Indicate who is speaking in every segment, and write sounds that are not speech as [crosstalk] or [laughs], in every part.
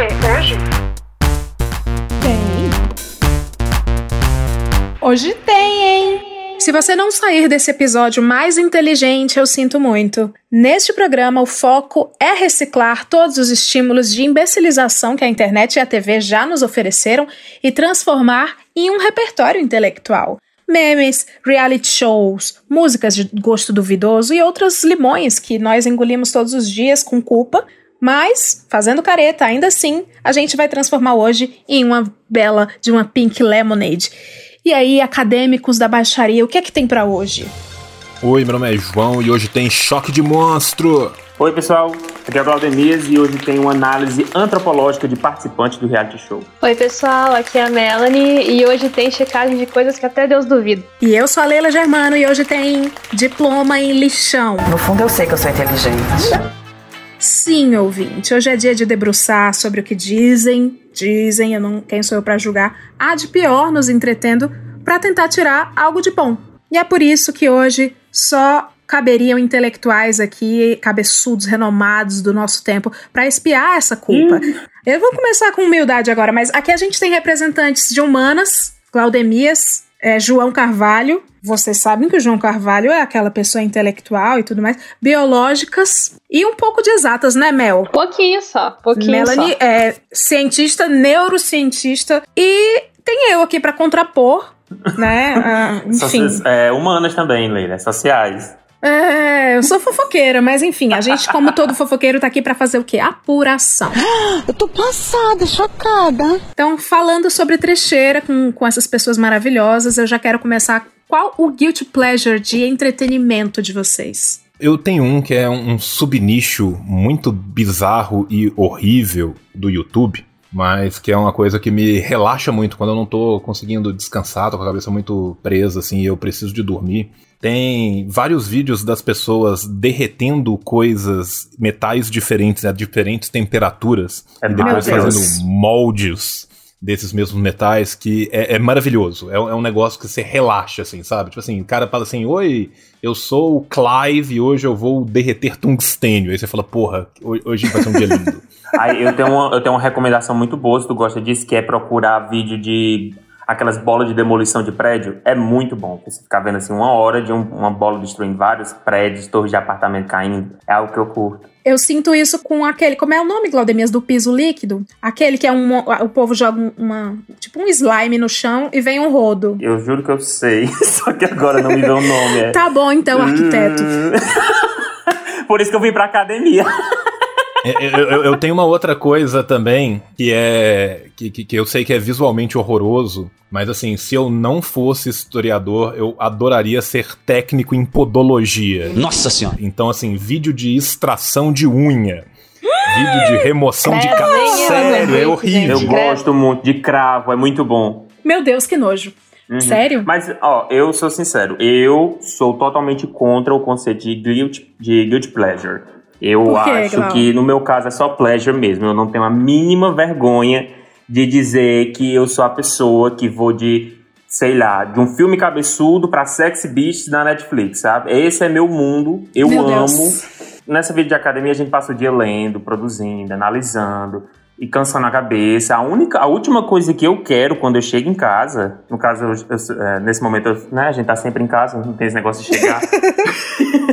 Speaker 1: quê? Hoje?
Speaker 2: Tem. Hoje tem, hein? Se você não sair desse episódio mais inteligente, eu sinto muito. Neste programa, o foco é reciclar todos os estímulos de imbecilização que a internet e a TV já nos ofereceram e transformar em um repertório intelectual. Memes, reality shows, músicas de gosto duvidoso e outros limões que nós engolimos todos os dias com culpa, mas, fazendo careta, ainda assim, a gente vai transformar hoje em uma bela de uma pink lemonade. E aí, acadêmicos da baixaria, o que é que tem para hoje?
Speaker 3: Oi, meu nome é João e hoje tem Choque de Monstro.
Speaker 4: Oi, pessoal. Aqui é o Claudemias e hoje tem uma análise antropológica de participantes do reality show.
Speaker 5: Oi, pessoal. Aqui é a Melanie e hoje tem checagem de coisas que até Deus duvida.
Speaker 2: E eu sou a Leila Germano e hoje tem diploma em lixão.
Speaker 6: No fundo, eu sei que eu sou inteligente.
Speaker 2: Sim, ouvinte, hoje é dia de debruçar sobre o que dizem, dizem, eu não, quem sou eu para julgar, há de pior nos entretendo para tentar tirar algo de bom. E é por isso que hoje só caberiam intelectuais aqui, cabeçudos renomados do nosso tempo, para espiar essa culpa. Hum. Eu vou começar com humildade agora, mas aqui a gente tem representantes de humanas, Claudemias, é, João Carvalho. Vocês sabem que o João Carvalho é aquela pessoa intelectual e tudo mais. Biológicas e um pouco de exatas, né, Mel?
Speaker 5: Pouquinho só, pouquinho
Speaker 2: Melanie
Speaker 5: só.
Speaker 2: é cientista, neurocientista e tem eu aqui para contrapor, né? [laughs] Ah, enfim.
Speaker 4: é, humanas também, Leila, sociais.
Speaker 2: É, eu sou fofoqueira, mas enfim, a gente, como todo fofoqueiro, tá aqui para fazer o quê? Apuração. [gasps]
Speaker 6: Eu tô passada, chocada.
Speaker 2: Então, falando sobre trecheira com, com essas pessoas maravilhosas, eu já quero começar. Qual o guilty pleasure de entretenimento de vocês?
Speaker 3: Eu tenho um que é um subnicho muito bizarro e horrível do YouTube, mas que é uma coisa que me relaxa muito quando eu não tô conseguindo descansar, tô com a cabeça muito presa, assim, e eu preciso de dormir. Tem vários vídeos das pessoas derretendo coisas, metais diferentes, a diferentes temperaturas,
Speaker 4: É
Speaker 3: e depois fazendo moldes desses mesmos metais, que é, é maravilhoso. É, um- é um negócio que você relaxa, assim, sabe? Tipo assim, o cara fala assim, oi, eu sou o Clive e hoje eu vou derreter tungstênio. Aí você fala, porra, ho- hoje vai ser um dia lindo. [laughs]
Speaker 4: Aí eu tenho, uma, eu tenho uma recomendação muito boa, se tu gosta disso, que é procurar vídeo de aquelas bolas de demolição de prédio. É muito bom. Você ficar vendo assim uma hora de um- uma bola destruindo vários prédios, torres de apartamento caindo. É algo que eu curto.
Speaker 2: Eu sinto isso com aquele. Como é o nome, Glaudemias, do piso líquido? Aquele que é um. O povo joga um- uma. Tipo um slime no chão e vem um rodo.
Speaker 4: Eu juro que eu sei, [laughs] só que agora não me vê o nome. É.
Speaker 2: Tá bom, então, arquiteto.
Speaker 4: Hum. [laughs] Por isso que eu vim pra academia. [laughs]
Speaker 3: É, eu, eu- eu tenho uma outra coisa também que é que, que, que eu sei que é visualmente horroroso, mas assim, se eu não fosse historiador, eu adoraria ser técnico em podologia.
Speaker 7: Nossa senhora.
Speaker 3: Então, assim, vídeo de extração de unha, vídeo de remoção de cabelo. Sério, é horrível.
Speaker 4: Eu gosto muito de cravo, é muito bom.
Speaker 2: Meu Deus, que nojo.
Speaker 4: Uhum.
Speaker 2: Sério?
Speaker 4: Mas, ó, eu sou sincero, eu sou totalmente contra o conceito de guilt, de guilt pleasure. Eu
Speaker 2: quê,
Speaker 4: acho
Speaker 2: Glau?
Speaker 4: que no meu caso é só pleasure mesmo. Eu não tenho a mínima vergonha de dizer que eu sou a pessoa que vou de, sei lá, de um filme cabeçudo pra Sexy Beasts na Netflix, sabe? Esse é meu mundo, eu
Speaker 2: Meu
Speaker 4: amo.
Speaker 2: Deus.
Speaker 4: Nessa vida de academia a gente passa o dia lendo, produzindo, analisando e cansando a cabeça. A única, a última coisa que eu quero quando eu chego em casa, no caso, eu- eu- é, nesse momento, eu- né, a gente tá sempre em casa, não tem esse negócio de chegar. [laughs]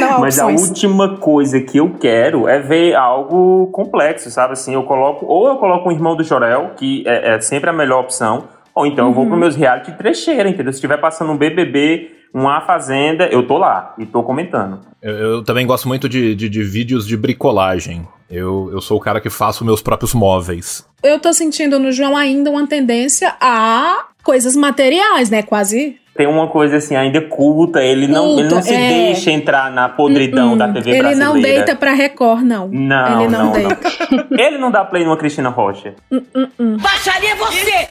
Speaker 2: Não
Speaker 4: Mas a última coisa que eu quero é ver algo complexo, sabe? Assim, eu coloco, ou eu coloco um irmão do Jorel, que é, é sempre a melhor opção, ou então eu vou
Speaker 2: Uhum.
Speaker 4: pro meus reality trecheira, entendeu? Se estiver passando um BBB, uma Fazenda, eu tô lá e tô comentando.
Speaker 3: Eu, eu também gosto muito de, de, de vídeos de bricolagem. Eu, eu sou o cara que faço meus próprios móveis.
Speaker 2: Eu tô sentindo no João ainda uma tendência a coisas materiais, né? Quase.
Speaker 4: Tem uma coisa assim, ainda culta, ele não, ele não se
Speaker 2: é.
Speaker 4: deixa entrar na podridão da TV
Speaker 2: Ele
Speaker 4: brasileira.
Speaker 2: não deita pra Record, não.
Speaker 4: Não,
Speaker 2: Ele não,
Speaker 4: não,
Speaker 2: deita. [laughs]
Speaker 4: Ele não dá play numa Cristina Rocha.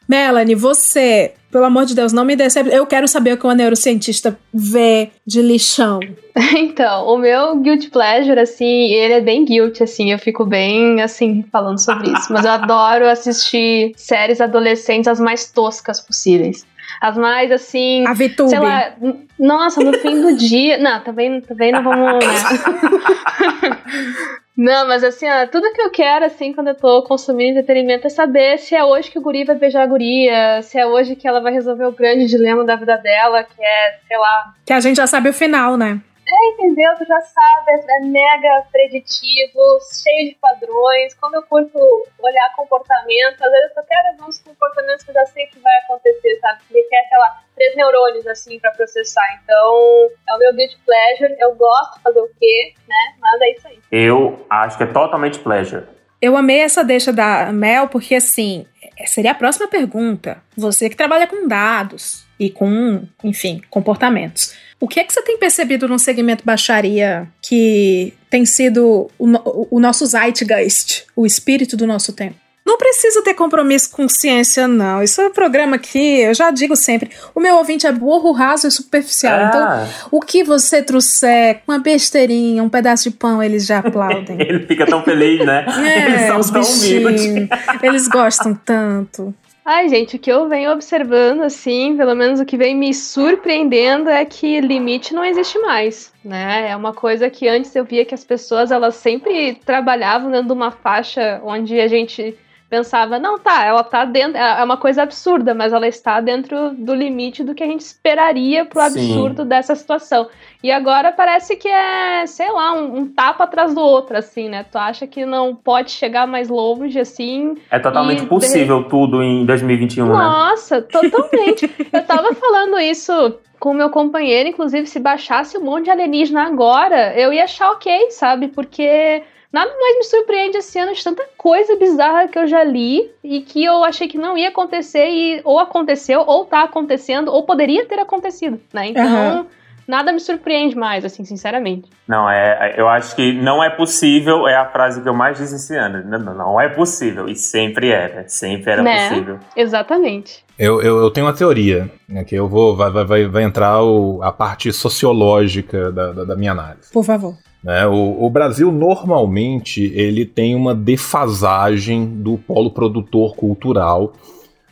Speaker 2: Melanie, você, pelo amor de Deus, não me decepcione. Eu quero saber o que uma neurocientista vê de lixão. [laughs]
Speaker 5: Então, o meu guilty pleasure, assim, ele é bem guilty, assim, eu fico bem, assim, falando sobre isso. Mas eu adoro [laughs] assistir séries adolescentes as mais toscas possíveis. As mais, assim,
Speaker 2: A VTube.
Speaker 5: sei lá, nossa, no fim do dia... Não, também, também não vamos, né? [laughs] Não, mas assim, ó, tudo que eu quero, assim, quando eu tô consumindo entretenimento é saber se é hoje que o guri vai beijar a guria, se é hoje que ela vai resolver o grande dilema da vida dela, que é, sei lá.
Speaker 2: Que a gente já sabe o final, né?
Speaker 5: É, entendeu? Tu já sabe, é mega preditivo, cheio de padrões. Como eu curto olhar comportamento, às vezes eu quero ver uns comportamentos que eu já sei que vai acontecer, sabe? Que requer, sei lá, três neurônios, assim, pra processar. Então, é o meu guilty pleasure. Eu gosto de fazer o quê, né? Mas é isso aí.
Speaker 4: Eu acho que é totalmente pleasure.
Speaker 2: Eu amei essa deixa da Mel, porque assim, seria a próxima pergunta. Você que trabalha com dados e com, enfim, comportamentos. O que é que você tem percebido no segmento baixaria que tem sido o, o nosso zeitgeist, o espírito do nosso tempo? Não precisa ter compromisso com ciência, não. Isso é um programa que, eu já digo sempre, o meu ouvinte é burro, raso e superficial.
Speaker 4: Ah.
Speaker 2: Então, o que você trouxer, uma besteirinha, um pedaço de pão, eles já aplaudem. [laughs]
Speaker 4: Ele fica tão feliz, né? Eles
Speaker 2: É,
Speaker 4: são
Speaker 2: os
Speaker 4: tão humildes.
Speaker 2: Eles gostam tanto.
Speaker 5: Ai, gente, o que eu venho observando, assim, pelo menos o que vem me surpreendendo é que limite não existe mais, né? É uma coisa que antes eu via que as pessoas, elas sempre trabalhavam dentro de uma faixa onde a gente pensava, não, tá, ela tá dentro, é uma coisa absurda, mas ela está dentro do limite do que a gente esperaria pro
Speaker 4: Sim.
Speaker 5: absurdo dessa situação. E agora parece que é, sei lá, um, um tapa atrás do outro, assim, né? Tu acha que não pode chegar mais longe, assim,
Speaker 4: É totalmente
Speaker 5: E-
Speaker 4: possível tudo em 2021, né?
Speaker 5: nossa, totalmente. eu tava falando isso com o meu companheiro, inclusive, se baixasse um monte de alienígena agora, eu ia achar ok, sabe? Porque nada mais me surpreende esse ano de tanta coisa bizarra que eu já li e que eu achei que não ia acontecer e ou aconteceu, ou tá acontecendo, ou poderia ter acontecido, né? Então,
Speaker 2: Aham.
Speaker 5: nada me surpreende mais, assim, sinceramente.
Speaker 4: Não, é, eu acho que não é possível, é a frase que eu mais disse esse ano. Não, não, não é possível. E sempre era. Sempre era
Speaker 5: Né?
Speaker 4: possível.
Speaker 5: Exatamente.
Speaker 3: Eu, eu, eu tenho uma teoria, né, que eu vou. Vai, vai- vai, vai entrar o- a parte sociológica da, da, da minha análise.
Speaker 2: Por favor.
Speaker 3: Né? O, o Brasil normalmente ele tem uma defasagem do polo produtor cultural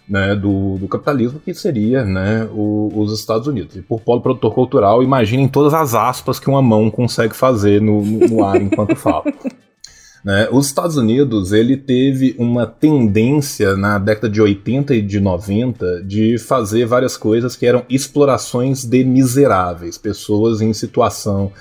Speaker 3: né, do, do capitalismo que seria né, o- os Estados Unidos. E por polo produtor cultural, imaginem todas as aspas que uma mão consegue fazer no, no, no ar enquanto fala. [laughs] Né, Os Estados Unidos ele teve uma tendência na década de 80 e de 90 de fazer várias coisas que eram explorações de miseráveis, pessoas em situação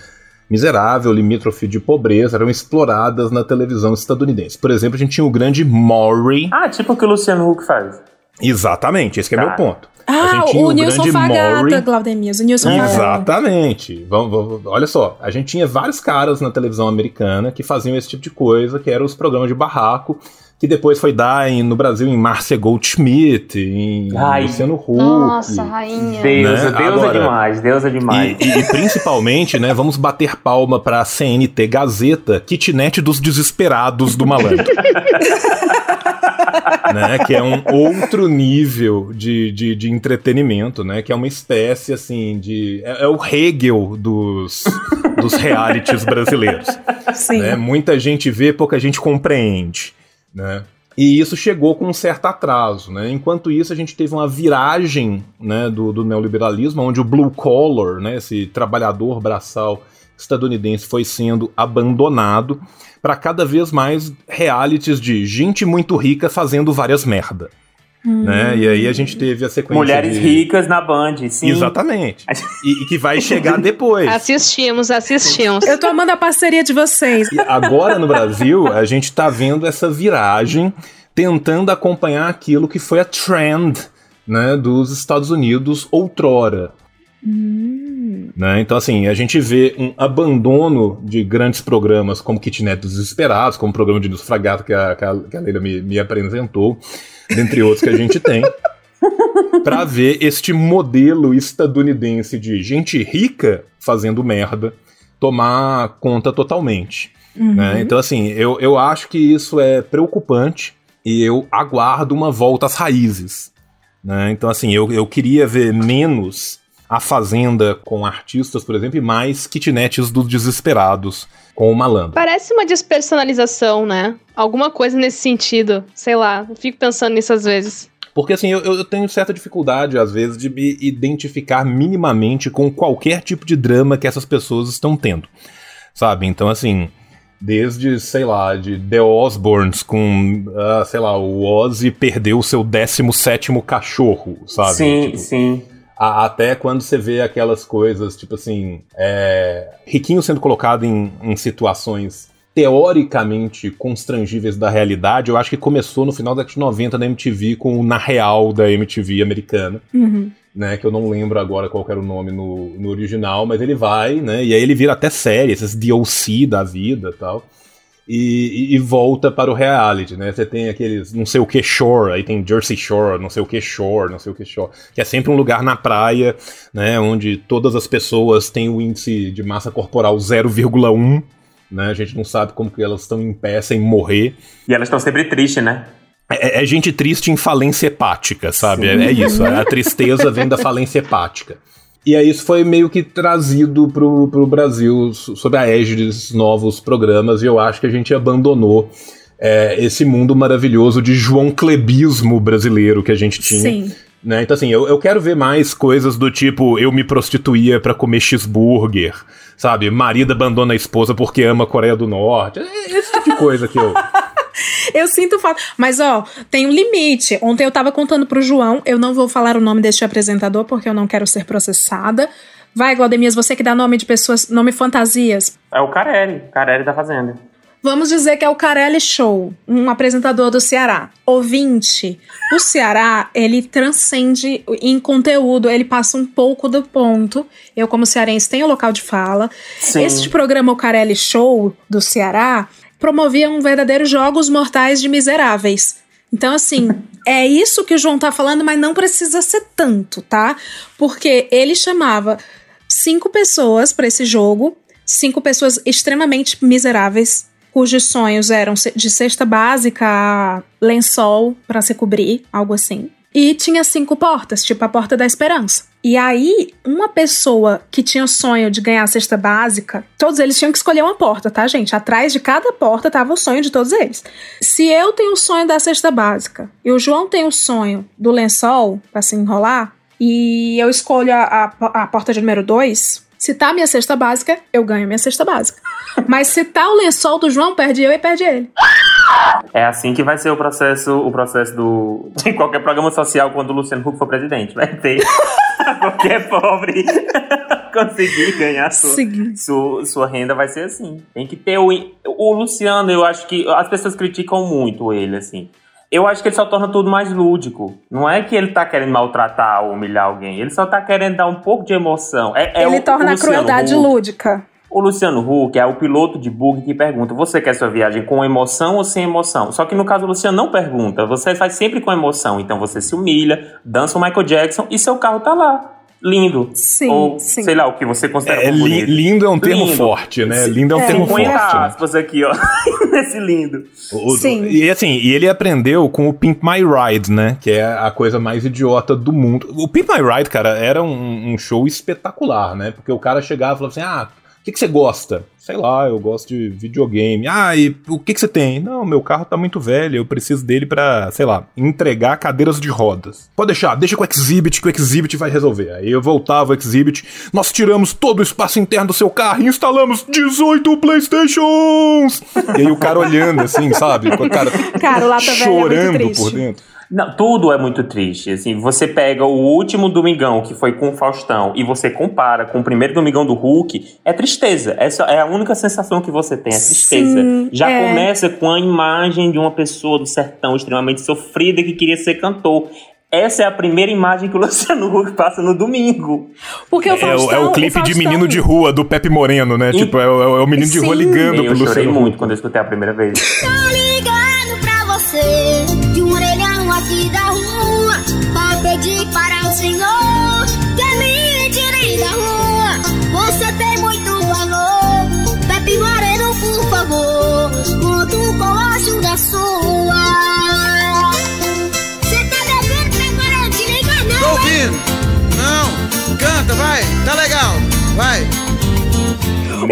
Speaker 3: miserável, limítrofe de pobreza, eram exploradas na televisão estadunidense. Por exemplo, a gente tinha o grande Maury.
Speaker 4: Ah, tipo o que o Luciano Huck faz.
Speaker 3: Exatamente, esse que é
Speaker 4: Tá.
Speaker 3: meu ponto. a
Speaker 2: Ah,
Speaker 3: gente tinha
Speaker 2: o Nilson Fagata,
Speaker 3: Maury.
Speaker 2: Glaudemias. O Nilson Fagata.
Speaker 3: Exatamente. Vamos, vamos- olha só, a gente tinha vários caras na televisão americana que faziam esse tipo de coisa, que eram os programas de barraco, que depois foi dar em- no Brasil em Márcia Goldschmidt, em
Speaker 4: Ai.
Speaker 3: Luciano Huck.
Speaker 5: Nossa, rainha.
Speaker 4: Deusa,
Speaker 3: Né?
Speaker 4: Deus
Speaker 3: Agora-
Speaker 4: é demais, Deus é demais.
Speaker 3: E, e- e principalmente, né, vamos bater palma pra CNT Gazeta, kitnet dos desesperados do malandro. [laughs] né, que é um outro nível de, de, de entretenimento, né, que é uma espécie, assim, de... É, é o Hegel dos, dos realities brasileiros.
Speaker 2: Sim.
Speaker 3: né? Muita gente vê, pouca gente compreende, né? E isso chegou com um certo atraso, né? Enquanto isso, a gente teve uma viragem né, do, do neoliberalismo, onde o blue collar, né, esse trabalhador braçal estadunidense, foi sendo abandonado para cada vez mais realities de gente muito rica fazendo várias merda. Né? E aí a gente teve a sequência
Speaker 4: Mulheres
Speaker 3: de...
Speaker 4: ricas na Band, sim.
Speaker 3: Exatamente. [laughs] E, e que vai chegar depois.
Speaker 5: Assistimos, assistimos.
Speaker 2: Eu tô amando a parceria de vocês.
Speaker 3: E agora no Brasil, a gente tá vendo essa viragem, tentando acompanhar aquilo que foi a trend né, dos Estados Unidos outrora. Né? Então, assim, a gente vê um abandono de grandes programas como Kitnet dos Desesperados, como o programa de a, que a, que a Leila me, me apresentou, dentre outros que a gente tem, para ver este modelo estadunidense de gente rica fazendo merda tomar conta totalmente. né? Então, assim, eu, eu acho que isso é preocupante e eu aguardo uma volta às raízes. né? Então, assim, eu, eu queria ver menos a Fazenda com artistas, por exemplo, e mais kitnets dos desesperados com o malandro.
Speaker 5: Parece uma despersonalização, né? Alguma coisa nesse sentido. Sei lá, eu fico pensando nisso às vezes.
Speaker 3: Porque assim, eu, eu tenho certa dificuldade, às vezes, de me identificar minimamente com qualquer tipo de drama que essas pessoas estão tendo. Sabe? Então, assim, Desde, sei lá, de The Osbournes com, uh, sei lá, o Ozzy perdeu o seu 17 cachorro, sabe?
Speaker 4: Sim,
Speaker 3: tipo,
Speaker 4: sim.
Speaker 3: A- até quando você vê aquelas coisas, tipo assim, é, riquinho sendo colocado em, em situações teoricamente constrangíveis da realidade, eu acho que começou no final da década de 90 na MTV com o Na Real da MTV americana
Speaker 2: Uhum.
Speaker 3: né, que eu não lembro agora qual era o nome no, no original, mas ele vai, né, e aí ele vira até série, esses DLC da vida e tal, e, e- volta para o reality, né, você tem aqueles, não sei o que Shore, aí tem Jersey Shore, não sei o que Shore, não sei o que Shore, que é sempre um lugar na praia, né, onde todas as pessoas têm o índice de massa corporal 0,1, né, a gente não sabe como que elas estão em pé sem morrer,
Speaker 4: E elas estão sempre tristes, né?
Speaker 3: é, é gente triste em falência hepática, sabe? É, é isso. A tristeza vem da falência hepática. E aí isso foi meio que trazido pro, pro Brasil so- sob a égide desses novos programas, e eu acho que a gente abandonou é, esse mundo maravilhoso de João Clebismo brasileiro que a gente tinha.
Speaker 2: Sim.
Speaker 3: Né? Então, assim, eu, eu quero ver mais coisas do tipo eu me prostituía pra comer cheeseburger, sabe? Marido abandona a esposa porque ama a Coreia do Norte. É Esse tipo de coisa que eu.
Speaker 2: Eu sinto falta. Mas, ó, tem um limite. Ontem eu tava contando pro João, eu não vou falar o nome deste apresentador porque eu não quero ser processada. Vai, Gualdemias, você que dá nome de pessoas, nome fantasias.
Speaker 4: É o Carelli. Carelli tá fazendo.
Speaker 2: Vamos dizer que é o Carelli Show, um apresentador do Ceará. Ouvinte, o Ceará, ele transcende em conteúdo, ele passa um pouco do ponto. Eu, como cearense, tenho local de fala.
Speaker 4: Sim.
Speaker 2: Este programa, o Carelli Show, do Ceará, promovia um verdadeiro Jogos Mortais de Miseráveis. Então, assim, [laughs] é isso que o João tá falando, mas não precisa ser tanto, tá? Porque ele chamava cinco pessoas para esse jogo, cinco pessoas extremamente miseráveis, cujos sonhos eram de cesta básica a lençol para se cobrir, algo assim. E tinha cinco portas, tipo a porta da esperança. E aí, uma pessoa que tinha o sonho de ganhar a cesta básica, todos eles tinham que escolher uma porta, tá, gente? Atrás de cada porta tava o sonho de todos eles. Se eu tenho o sonho da cesta básica e o João tem o sonho do lençol pra se enrolar, e eu escolho a, a, a porta de número 2, se tá a minha cesta básica, eu ganho minha cesta básica. [laughs] Mas se tá o lençol do João, perde eu e perde ele.
Speaker 4: É assim que vai ser o processo, o processo do, [laughs] de qualquer programa social quando o Luciano Huck for presidente. Vai ter qualquer pobre [laughs] conseguir ganhar sua, sua, sua renda, vai ser assim. Tem que ter o. O Luciano, eu acho que as pessoas criticam muito ele, assim. Eu acho que ele só torna tudo mais lúdico. Não é que ele tá querendo maltratar ou humilhar alguém. Ele só tá querendo dar um pouco de emoção. É, é
Speaker 2: ele
Speaker 4: o-
Speaker 2: torna
Speaker 4: o
Speaker 2: a crueldade lúdica.
Speaker 4: O Luciano Huck é o piloto de bug que pergunta: você quer sua viagem com emoção ou sem emoção? Só que no caso o Luciano não pergunta, você faz sempre com emoção. Então você se humilha, dança o Michael Jackson e seu carro tá lá. Lindo.
Speaker 2: Sim,
Speaker 4: ou
Speaker 2: sim.
Speaker 4: sei lá o que você considera
Speaker 3: É, li-
Speaker 4: bonito.
Speaker 3: lindo é um termo
Speaker 4: Lindo.
Speaker 3: forte, né? Lindo é um
Speaker 2: É,
Speaker 3: termo
Speaker 4: 50
Speaker 3: forte. né?
Speaker 4: aspas aqui, ó. [laughs] Nesse lindo.
Speaker 3: O-
Speaker 2: Sim.
Speaker 3: E assim, e ele aprendeu com o Pimp My Ride, né? Que é a coisa mais idiota do mundo. O Pimp My Ride, cara, era um, um show espetacular, né? Porque o cara chegava e falava assim: ah, o que, que você gosta? Sei lá, eu gosto de videogame. Ah, e o que, que você tem? Não, meu carro tá muito velho, eu preciso dele pra, sei lá, entregar cadeiras de rodas. Pode deixar, deixa com o Exhibit, que o Exhibit vai resolver. Aí eu voltava o Exhibit, nós tiramos todo o espaço interno do seu carro e instalamos 18 Playstations! E aí o cara olhando assim, sabe? A cara [laughs]
Speaker 2: Cara, o Lata é
Speaker 3: chorando
Speaker 2: triste.
Speaker 3: por dentro.
Speaker 4: Não, tudo é muito triste. Assim, você pega o último Domingão, que foi com o Faustão, e você compara com o primeiro Domingão do Hulk, é tristeza. Essa é a única sensação que você tem, é tristeza.
Speaker 2: Sim,
Speaker 4: Já
Speaker 2: é.
Speaker 4: começa com a imagem de uma pessoa do sertão extremamente sofrida que queria ser cantor. Essa é a primeira imagem que o [laughs] Luciano Huck passa no domingo.
Speaker 2: Porque o
Speaker 3: É, o,
Speaker 2: Faustão,
Speaker 3: é o clipe de
Speaker 2: Faustão-
Speaker 3: menino de rua do Pepe Moreno, né?
Speaker 4: E-
Speaker 3: Tipo, é, o- é o menino de rua
Speaker 2: Sim.
Speaker 3: ligando
Speaker 4: Eu
Speaker 3: pro
Speaker 4: chorei
Speaker 3: Luciano
Speaker 4: muito
Speaker 3: Huck.
Speaker 4: quando eu escutei a primeira vez.
Speaker 1: Tô ligando pra você Pra pedir para o senhor Que me tire da rua Você tem muito valor Pepe Moreno, por favor Conto com a ajuda sua Você tá devendo, Pepe Moreno? Te liga
Speaker 7: Tô
Speaker 1: não, hein?
Speaker 7: ouvindo. Não, canta, vai, tá legal, vai.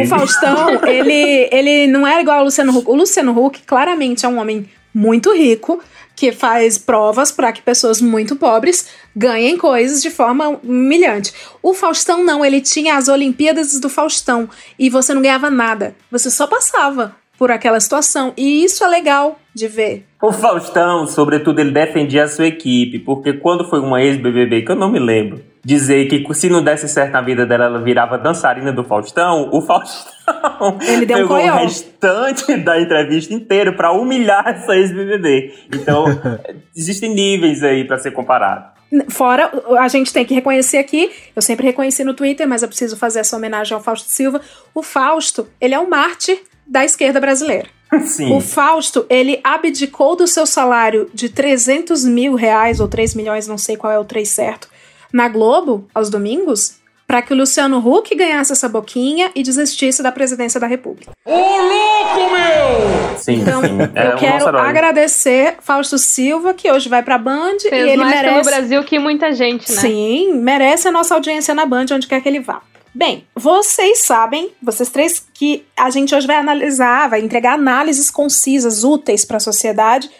Speaker 2: O Faustão, ele, ele não é igual ao Luciano Huck. O Luciano Huck claramente é um homem muito rico que faz provas para que pessoas muito pobres ganhem coisas de forma humilhante. O Faustão não, ele tinha as Olimpíadas do Faustão e você não ganhava nada, você só passava. por aquela situação. E isso é legal de ver.
Speaker 4: O Faustão, sobretudo, ele defendia a sua equipe, porque quando foi uma ex-BBB, que eu não me lembro, dizer que se não desse certo na vida dela, ela virava dançarina do Faustão, o Faustão [laughs]
Speaker 2: ele deu
Speaker 4: pegou
Speaker 2: um
Speaker 4: o restante da entrevista inteira para humilhar [laughs] essa ex-BBB. Então, [laughs] existem níveis aí para ser comparado.
Speaker 2: Fora, a gente tem que reconhecer aqui, eu sempre reconheci no Twitter, mas eu preciso fazer essa homenagem ao Fausto Silva. O Fausto, ele é um mártir da esquerda brasileira.
Speaker 4: Sim.
Speaker 2: O Fausto, ele abdicou do seu salário de 300 mil reais, ou 3 milhões, não sei qual é o 3 certo, na Globo, aos domingos, para que o Luciano Huck ganhasse essa boquinha e desistisse da presidência da República.
Speaker 7: Ô louco, meu!
Speaker 4: Sim,
Speaker 2: Então,
Speaker 4: sim. É
Speaker 2: eu quero agradecer Fausto Silva, que hoje vai pra Band
Speaker 5: Fez
Speaker 2: e ele
Speaker 5: mais pelo
Speaker 2: merece.
Speaker 5: Brasil que muita gente, né?
Speaker 2: Sim, merece a nossa audiência na Band, onde quer que ele vá. Bem, vocês sabem, vocês três, que a gente hoje vai analisar, vai entregar análises concisas, úteis para a sociedade,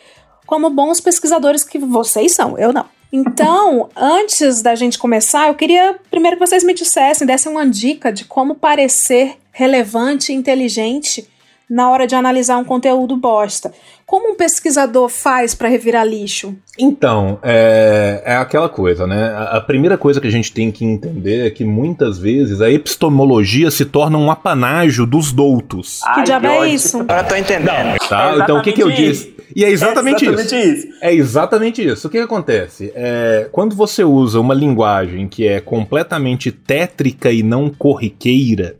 Speaker 2: como bons pesquisadores que vocês são, eu não. Então, antes da gente começar, eu queria primeiro que vocês me dissessem, dessem uma dica de como parecer relevante e inteligente na hora de analisar um conteúdo bosta. Como um pesquisador faz para revirar lixo?
Speaker 3: Então, é, é aquela coisa, né? A, a primeira coisa que a gente tem que entender é que muitas vezes a epistemologia se torna um apanágio dos doutos.
Speaker 2: Que
Speaker 4: Ai,
Speaker 2: diabo é isso?
Speaker 6: Agora tô entendendo.
Speaker 3: Tá?
Speaker 4: É
Speaker 3: então o que, que eu disse? E é exatamente,
Speaker 4: É exatamente
Speaker 3: isso.
Speaker 4: isso.
Speaker 3: É exatamente isso. O que, que acontece? É, quando você usa uma linguagem que é completamente tétrica e não corriqueira,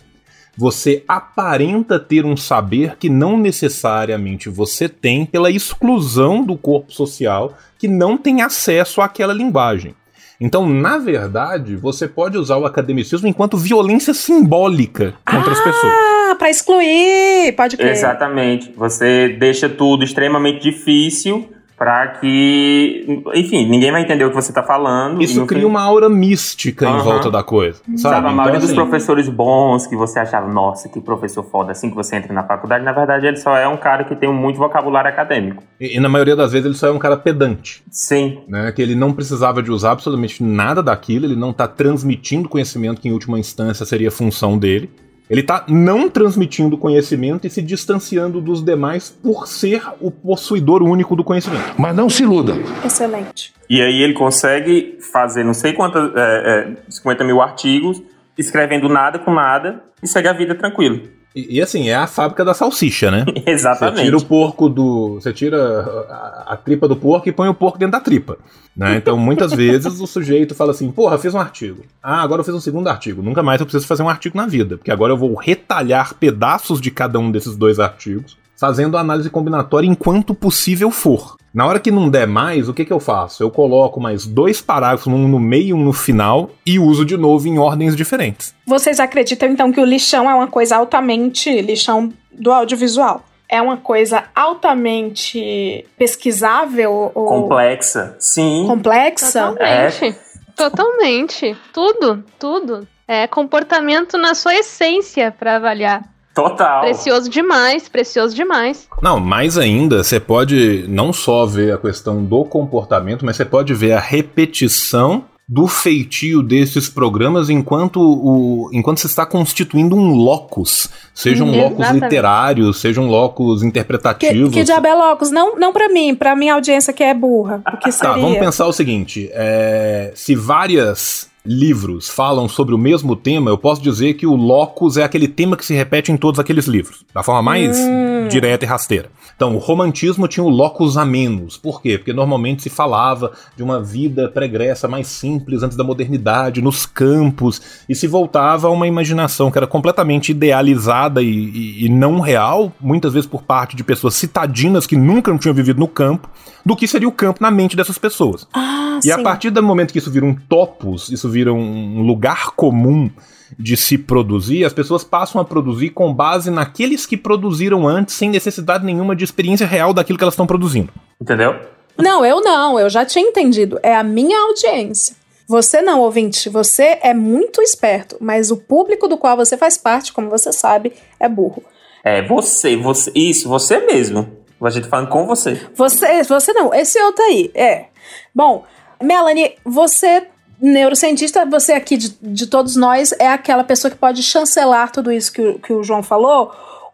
Speaker 3: você aparenta ter um saber que não necessariamente você tem pela exclusão do corpo social que não tem acesso àquela linguagem. Então, na verdade, você pode usar o academicismo enquanto violência simbólica contra as pessoas.
Speaker 2: Ah, pra excluir, pode crer.
Speaker 4: Exatamente. Você deixa tudo extremamente difícil para que, enfim, ninguém vai entender o que você tá falando.
Speaker 3: Isso cria
Speaker 4: fim-
Speaker 3: uma aura mística em
Speaker 4: Aham.
Speaker 3: volta da coisa. Sabe?
Speaker 4: Sabe, a maioria
Speaker 3: Então,
Speaker 4: dos
Speaker 3: assim,
Speaker 4: professores bons que você achava, nossa, que professor foda, assim que você entra na faculdade, na verdade ele só é um cara que tem muito vocabulário acadêmico.
Speaker 3: E, e na maioria das vezes ele só é um cara pedante,
Speaker 4: Sim,
Speaker 3: né? Que ele não precisava de usar absolutamente nada daquilo, ele não tá transmitindo conhecimento que em última instância seria função dele. Ele tá não transmitindo conhecimento e se distanciando dos demais por ser o possuidor único do conhecimento.
Speaker 7: Mas não se iluda.
Speaker 2: Excelente.
Speaker 4: E aí ele consegue fazer não sei quantas, é, é, 50 mil artigos, escrevendo nada com nada e segue a vida tranquilo.
Speaker 3: E, e, assim, é a fábrica da salsicha, né? [laughs] Você
Speaker 4: Exatamente.
Speaker 3: tira o porco do. Você tira a, a tripa do porco e põe o porco dentro da tripa. Né? Então, muitas vezes o sujeito fala assim: porra, fiz um artigo. Ah, agora eu fiz um segundo artigo. Nunca mais eu preciso fazer um artigo na vida. Porque agora eu vou retalhar pedaços de cada um desses dois artigos, fazendo a análise combinatória enquanto possível for. Na hora que não der mais, o que, que eu faço? Eu coloco mais dois parágrafos, um no meio e um no final, e uso de novo em ordens diferentes.
Speaker 2: Vocês acreditam então que o lixão é uma coisa altamente lixão do audiovisual? É uma coisa altamente pesquisável ou
Speaker 4: Complexa. Sim.
Speaker 2: complexa?
Speaker 5: Totalmente. Totalmente. Tudo, tudo. É comportamento na sua essência pra avaliar.
Speaker 4: Total.
Speaker 5: Precioso demais, precioso demais.
Speaker 3: Não, mais ainda, você pode não só ver a questão do comportamento, mas você pode ver a repetição do feitio desses programas enquanto o enquanto se está constituindo um locus, seja um locus
Speaker 5: exatamente.
Speaker 3: literário, seja um locus
Speaker 2: Que,
Speaker 3: interpretativo.
Speaker 2: que diabo é locos? Não, não pra mim, pra minha audiência que é burra. O que
Speaker 3: Tá,
Speaker 2: seria?
Speaker 3: vamos pensar o seguinte: é, se várias livros falam sobre o mesmo tema, eu posso dizer que o locus é aquele tema que se repete em todos aqueles livros, da forma mais
Speaker 2: Hum.
Speaker 3: direta e rasteira. Então, o romantismo tinha o locus a menos. Por quê? Porque normalmente se falava de uma vida pregressa mais simples antes da modernidade, nos campos, e se voltava a uma imaginação que era completamente idealizada e, e- e não real, muitas vezes por parte de pessoas citadinas que nunca tinham vivido no campo, do que seria o campo na mente dessas pessoas.
Speaker 2: Ah,
Speaker 3: E a
Speaker 2: sim.
Speaker 3: partir do momento que isso vira um topos, isso vira um lugar comum de se produzir, as pessoas passam a produzir com base naqueles que produziram antes, sem necessidade nenhuma de experiência real daquilo que elas estão produzindo.
Speaker 4: Entendeu?
Speaker 2: Não, eu não, eu já tinha entendido. É a minha audiência. Você não, ouvinte, você é muito esperto, mas o público do qual você faz parte, como você sabe, é burro.
Speaker 4: É, você, você. Isso, você mesmo. A gente tá falando com você.
Speaker 2: Você, você não, esse outro aí, é. Bom, Melanie, você, neurocientista, você aqui de, de todos nós, é aquela pessoa que pode chancelar tudo isso que, o- que o João falou,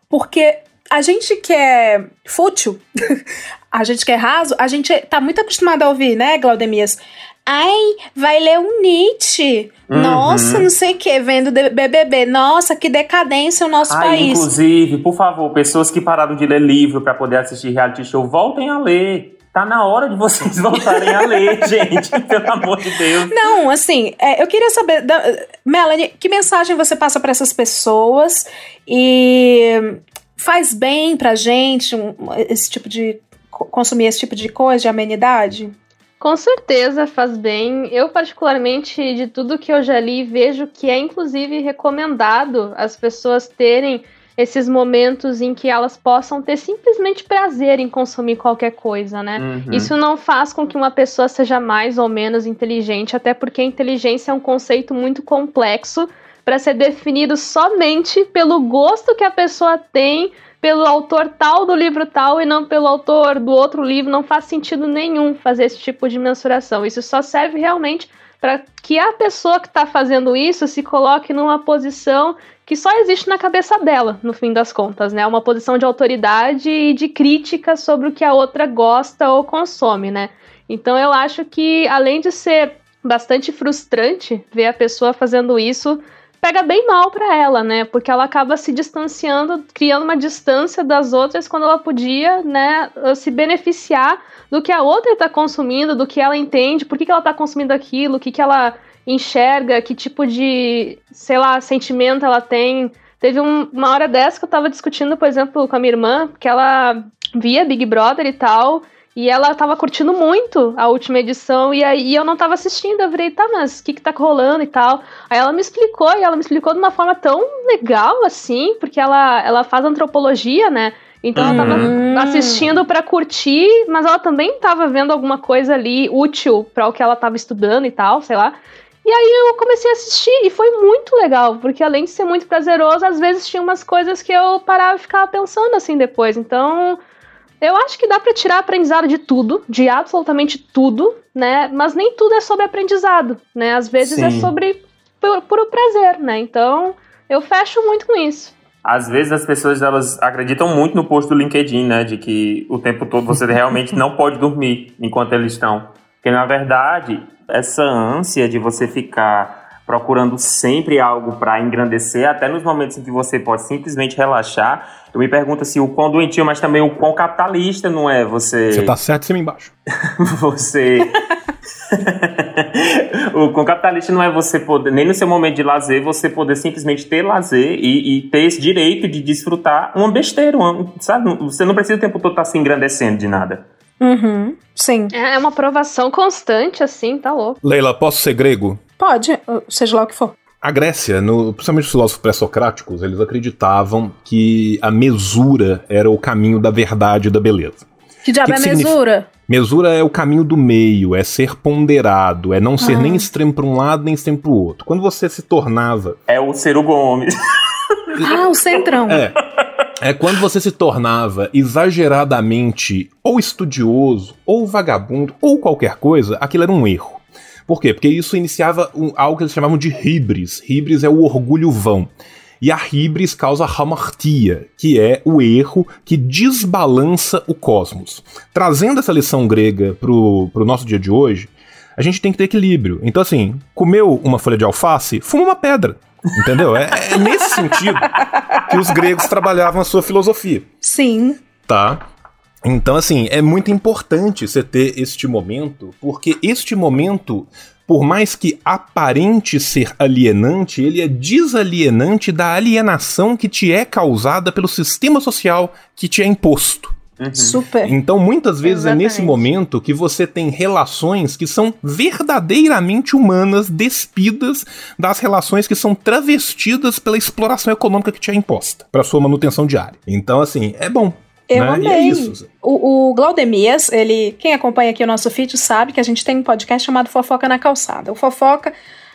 Speaker 2: porque a gente que é fútil, [laughs] a gente que é raso, a gente tá muito acostumado a ouvir, né, Glaudemias? Ai, vai ler um Nietzsche.
Speaker 4: Uhum.
Speaker 2: Nossa, não sei o que, vendo BBB. Nossa, que decadência o nosso
Speaker 4: Ai,
Speaker 2: país.
Speaker 4: inclusive, por favor, pessoas que pararam de ler livro pra poder assistir reality show, voltem a ler. Tá na hora de vocês [laughs] voltarem a ler, gente. Pelo amor de Deus.
Speaker 2: Não, assim, é, eu queria saber, da- Melanie, que mensagem você passa para essas pessoas e faz bem pra gente um- esse tipo de co- consumir esse tipo de coisa, de amenidade?
Speaker 5: Com certeza faz bem. Eu, particularmente, de tudo que eu já li, vejo que é inclusive recomendado as pessoas terem esses momentos em que elas possam ter simplesmente prazer em consumir qualquer coisa, né?
Speaker 4: Uhum.
Speaker 5: Isso não faz com que uma pessoa seja mais ou menos inteligente, até porque a inteligência é um conceito muito complexo para ser definido somente pelo gosto que a pessoa tem pelo autor tal do livro tal e não pelo autor do outro livro. Não faz sentido nenhum fazer esse tipo de mensuração. Isso só serve realmente para que a pessoa que está fazendo isso se coloque numa posição que só existe na cabeça dela, no fim das contas, né? Uma posição de autoridade e de crítica sobre o que a outra gosta ou consome, né? Então eu acho que, além de ser bastante frustrante ver a pessoa fazendo isso, pega bem mal pra ela, né? Porque ela acaba se distanciando, criando uma distância das outras quando ela podia, né, se beneficiar do que a outra tá consumindo, do que ela entende, por que, que ela tá consumindo aquilo, o que, que ela enxerga, que tipo de, sei lá, sentimento ela tem. Teve um- uma hora dessa que eu tava discutindo, por exemplo, com a minha irmã, que ela via Big Brother e tal, e ela tava curtindo muito a última edição, e aí eu não tava assistindo. Eu falei, tá, mas o que que tá rolando e tal? Aí ela me explicou, e ela me explicou de uma forma tão legal, assim, porque ela, ela faz antropologia, né? Então ela tava
Speaker 2: Hum.
Speaker 5: assistindo pra curtir, mas ela também tava vendo alguma coisa ali útil pra o que ela tava estudando e tal, sei lá. E aí eu comecei a assistir e foi muito legal, porque além de ser muito prazeroso, às vezes tinha umas coisas que eu parava e ficava pensando assim depois. Então, eu acho que dá pra tirar aprendizado de tudo, de absolutamente tudo, né? Mas nem tudo é sobre aprendizado, né? Às vezes é
Speaker 4: Sim.
Speaker 5: sobre puro, puro prazer, né? Então, eu fecho muito com isso.
Speaker 4: Às vezes as pessoas elas acreditam muito no post do LinkedIn, né? De que o tempo todo você [laughs] realmente não pode dormir enquanto eles estão. Porque na verdade, essa ânsia de você ficar procurando sempre algo para engrandecer, até nos momentos em que você pode simplesmente relaxar, eu me pergunto se o quão doentio, mas também o quão capitalista não é você.
Speaker 3: Você tá certo em cima e embaixo. [laughs]
Speaker 4: você. [laughs] o com capitalista não é você poder, nem no seu momento de lazer, você poder simplesmente ter lazer e, e ter esse direito de desfrutar uma besteira, uma- sabe? Você não precisa o tempo todo estar se engrandecendo de nada.
Speaker 2: Uhum, sim.
Speaker 5: É uma aprovação constante, assim, tá louco.
Speaker 3: Leila, posso ser grego?
Speaker 2: Pode, seja lá o que for.
Speaker 3: A Grécia, no, principalmente os filósofos pré-socráticos, eles acreditavam que a mesura era o caminho da verdade e da beleza.
Speaker 2: Que diabo
Speaker 3: Que
Speaker 2: é
Speaker 3: que significa?
Speaker 2: mesura?
Speaker 3: Mesura é o caminho do meio, é ser ponderado, é não ser
Speaker 2: Ah.
Speaker 3: nem extremo para um lado nem extremo para o outro. Quando você se tornava
Speaker 4: É o Ciro Gomes. [laughs]
Speaker 2: Ah, o centrão.
Speaker 3: É. É quando você se tornava exageradamente ou estudioso, ou vagabundo, ou qualquer coisa, aquilo era um erro. Por quê? Porque isso iniciava um- algo que eles chamavam de hibris. Hibris é o orgulho vão. E a hibris causa hamartia, que é o erro que desbalança o cosmos. Trazendo essa lição grega pro, pro nosso dia de hoje, a gente tem que ter equilíbrio. Então, assim, comeu uma folha de alface, fuma uma pedra. Entendeu? É, é nesse sentido que os gregos trabalhavam a sua filosofia,
Speaker 2: Sim.
Speaker 3: tá? Então, assim, é muito importante você ter este momento, porque este momento, por mais que aparente ser alienante, ele é desalienante da alienação que te é causada pelo sistema social que te é imposto.
Speaker 4: Uhum.
Speaker 2: Super.
Speaker 3: Então, muitas vezes é nesse
Speaker 5: Exatamente.
Speaker 3: momento que você tem relações que são verdadeiramente humanas, despidas das relações que são travestidas pela exploração econômica que te é imposta para sua manutenção diária. Então, assim, é bom.
Speaker 2: Eu
Speaker 3: né? É
Speaker 2: amei.
Speaker 3: isso.
Speaker 2: O, o Glaudemias, ele, quem acompanha aqui o nosso feed sabe que a gente tem um podcast chamado Fofoca na Calçada. O Fofoca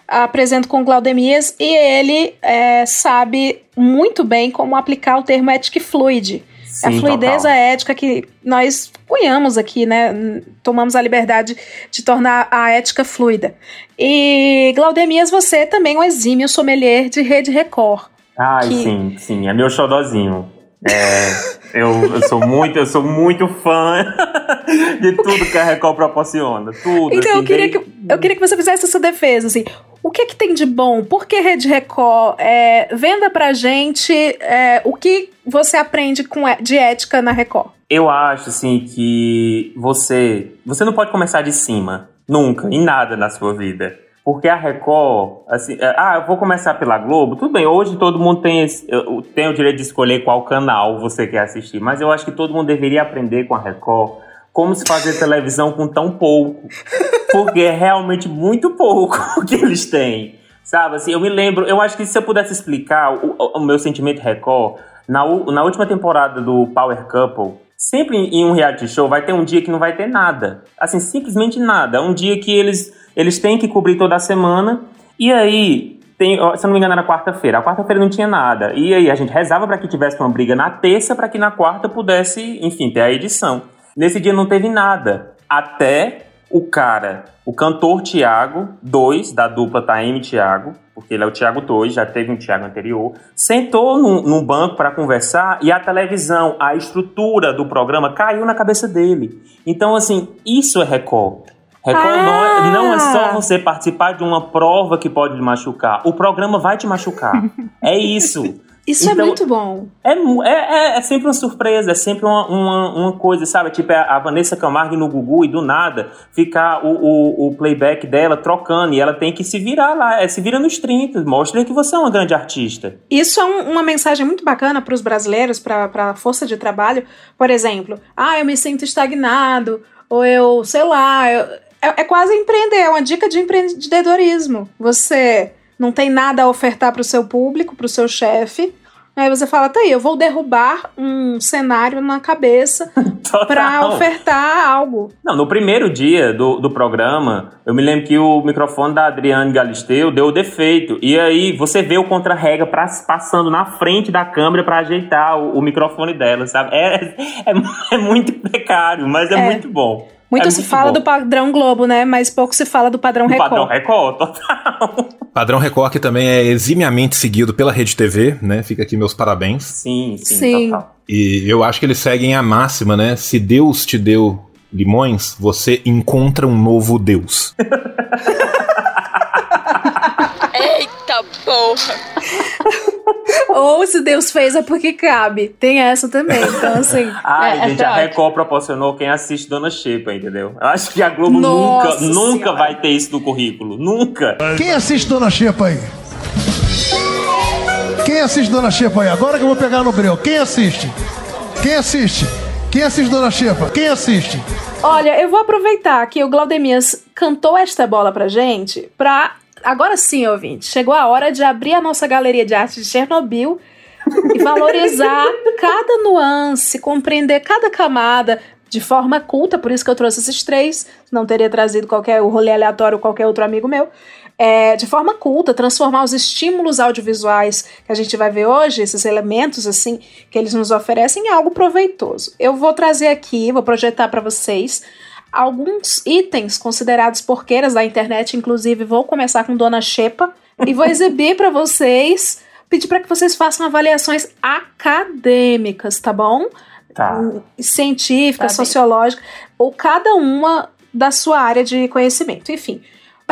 Speaker 2: apresenta com o Glaudemias e ele é, sabe muito bem como aplicar o termo ética e fluide. a
Speaker 4: Sim,
Speaker 2: fluidez
Speaker 4: total.
Speaker 2: a ética que nós cunhamos aqui, né? Tomamos a liberdade de tornar a ética fluida. E Glaudemias, você também é um exímio sommelier de Rede Record.
Speaker 4: Ai,
Speaker 2: que-
Speaker 4: sim, sim, é meu xodozinho. É, Eu, eu sou muito, eu sou muito fã [laughs] de tudo que a Record proporciona. Tudo.
Speaker 2: Então,
Speaker 4: assim,
Speaker 2: eu, queria
Speaker 4: desde-
Speaker 2: que, eu queria que você fizesse essa defesa, assim. O que que tem de bom? Por que Rede Record? É, venda pra gente é, o que você aprende com, é- de ética na Record.
Speaker 4: Eu acho, assim, que você. Você não pode começar de cima. Nunca. Em nada na sua vida. Porque a Record, assim, é, ah, eu vou começar pela Globo. Tudo bem, hoje todo mundo tem, esse- tem o direito de escolher qual canal você quer assistir. Mas eu acho que todo mundo deveria aprender com a Record como se fazer televisão com tão pouco. Porque é realmente muito pouco [laughs] que eles têm. Sabe, assim, eu me lembro, eu acho que se eu pudesse explicar o, o- meu sentimento Record, na, na última temporada do Power Couple, sempre em um reality show vai ter um dia que não vai ter nada. Assim, simplesmente nada. Um dia que eles, eles têm que cobrir toda a semana. E aí, tem, se eu não me engano, era quarta-feira. A quarta-feira não tinha nada. E aí a gente rezava para que tivesse uma briga na terça, para que na quarta pudesse, enfim, ter a edição. Nesse dia não teve nada. Até o cara, o cantor Tiago, 2, da dupla Taime Tiago, porque ele é o Tiago 2, já teve um Tiago anterior, sentou num, num banco para conversar e a televisão, a estrutura do programa caiu na cabeça dele. Então, assim, isso é Record. Record não, é, não é só você participar de uma prova que pode lhe machucar. O programa vai te machucar. [laughs] é isso.
Speaker 2: Isso é
Speaker 4: Então,
Speaker 2: muito bom.
Speaker 4: É, é, é, é sempre uma surpresa, é sempre uma, uma, uma coisa, sabe? Tipo, a a Vanessa Camargo no Gugu e do nada ficar o, o, o playback dela trocando e ela tem que se virar lá, é, se vira nos 30, mostra que você é uma grande artista.
Speaker 2: Isso é um- uma mensagem muito bacana para os brasileiros, para a força de trabalho. Por exemplo, ah, eu me sinto estagnado, ou eu, sei lá, eu- é, é quase empreender, é uma dica de empreendedorismo. Você não tem nada a ofertar para o seu público, para o seu chefe. Aí você fala, tá aí, eu vou derrubar um cenário na cabeça [laughs] para ofertar algo.
Speaker 4: Não, no primeiro dia do, do programa, eu me lembro que o microfone da Adriane Galisteu deu defeito. E aí você vê o contra-rega passando na frente da câmera pra ajeitar o, o microfone dela, sabe? É, é, é muito precário, mas é,
Speaker 2: É.
Speaker 4: muito bom.
Speaker 2: Muito
Speaker 4: É
Speaker 2: se fala
Speaker 4: bom.
Speaker 2: do padrão Globo, né? Mas pouco se fala do padrão
Speaker 4: Do
Speaker 2: Record.
Speaker 4: padrão Record, total.
Speaker 3: Padrão Record que também é eximiamente seguido pela Rede TV, né? Fica aqui meus parabéns.
Speaker 4: Sim, sim,
Speaker 2: Sim.
Speaker 4: total.
Speaker 3: E eu acho que eles seguem a máxima, né? Se Deus te deu limões, você encontra um novo Deus. [laughs]
Speaker 8: Porra!
Speaker 2: Ou se Deus fez é porque cabe. Tem essa também. Então, assim. [laughs]
Speaker 4: Ai,
Speaker 5: É,
Speaker 4: gente,
Speaker 5: essa é
Speaker 4: a. Record proporcionou quem assiste Dona Xepa, entendeu? Eu acho que a Globo
Speaker 2: Nossa
Speaker 4: nunca, nunca
Speaker 2: Senhora.
Speaker 4: vai ter isso no currículo. Nunca.
Speaker 9: Quem assiste Dona Xepa aí? Quem assiste Dona Xepa aí? Agora que eu vou pegar no breu. Quem assiste? Quem assiste? Quem assiste Dona Xepa? Quem assiste?
Speaker 2: Olha, eu vou aproveitar que o Glaudemias cantou esta bola pra gente pra. Agora sim, ouvinte, chegou a hora de abrir a nossa galeria de arte de Chernobyl e valorizar [laughs] cada nuance, compreender cada camada de forma culta, por isso que eu trouxe esses três, não teria trazido qualquer o rolê aleatório qualquer outro amigo meu. É, de forma culta, transformar os estímulos audiovisuais que a gente vai ver hoje, esses elementos assim que eles nos oferecem, em algo proveitoso. Eu vou trazer aqui, vou projetar para vocês alguns itens considerados porqueiras da internet, inclusive vou começar com Dona Xepa e vou [laughs] exibir para vocês, pedir para que vocês façam avaliações acadêmicas, tá bom?
Speaker 4: Tá.
Speaker 2: científica,
Speaker 5: Tá bem.
Speaker 2: sociológica, ou cada uma da sua área de conhecimento. Enfim,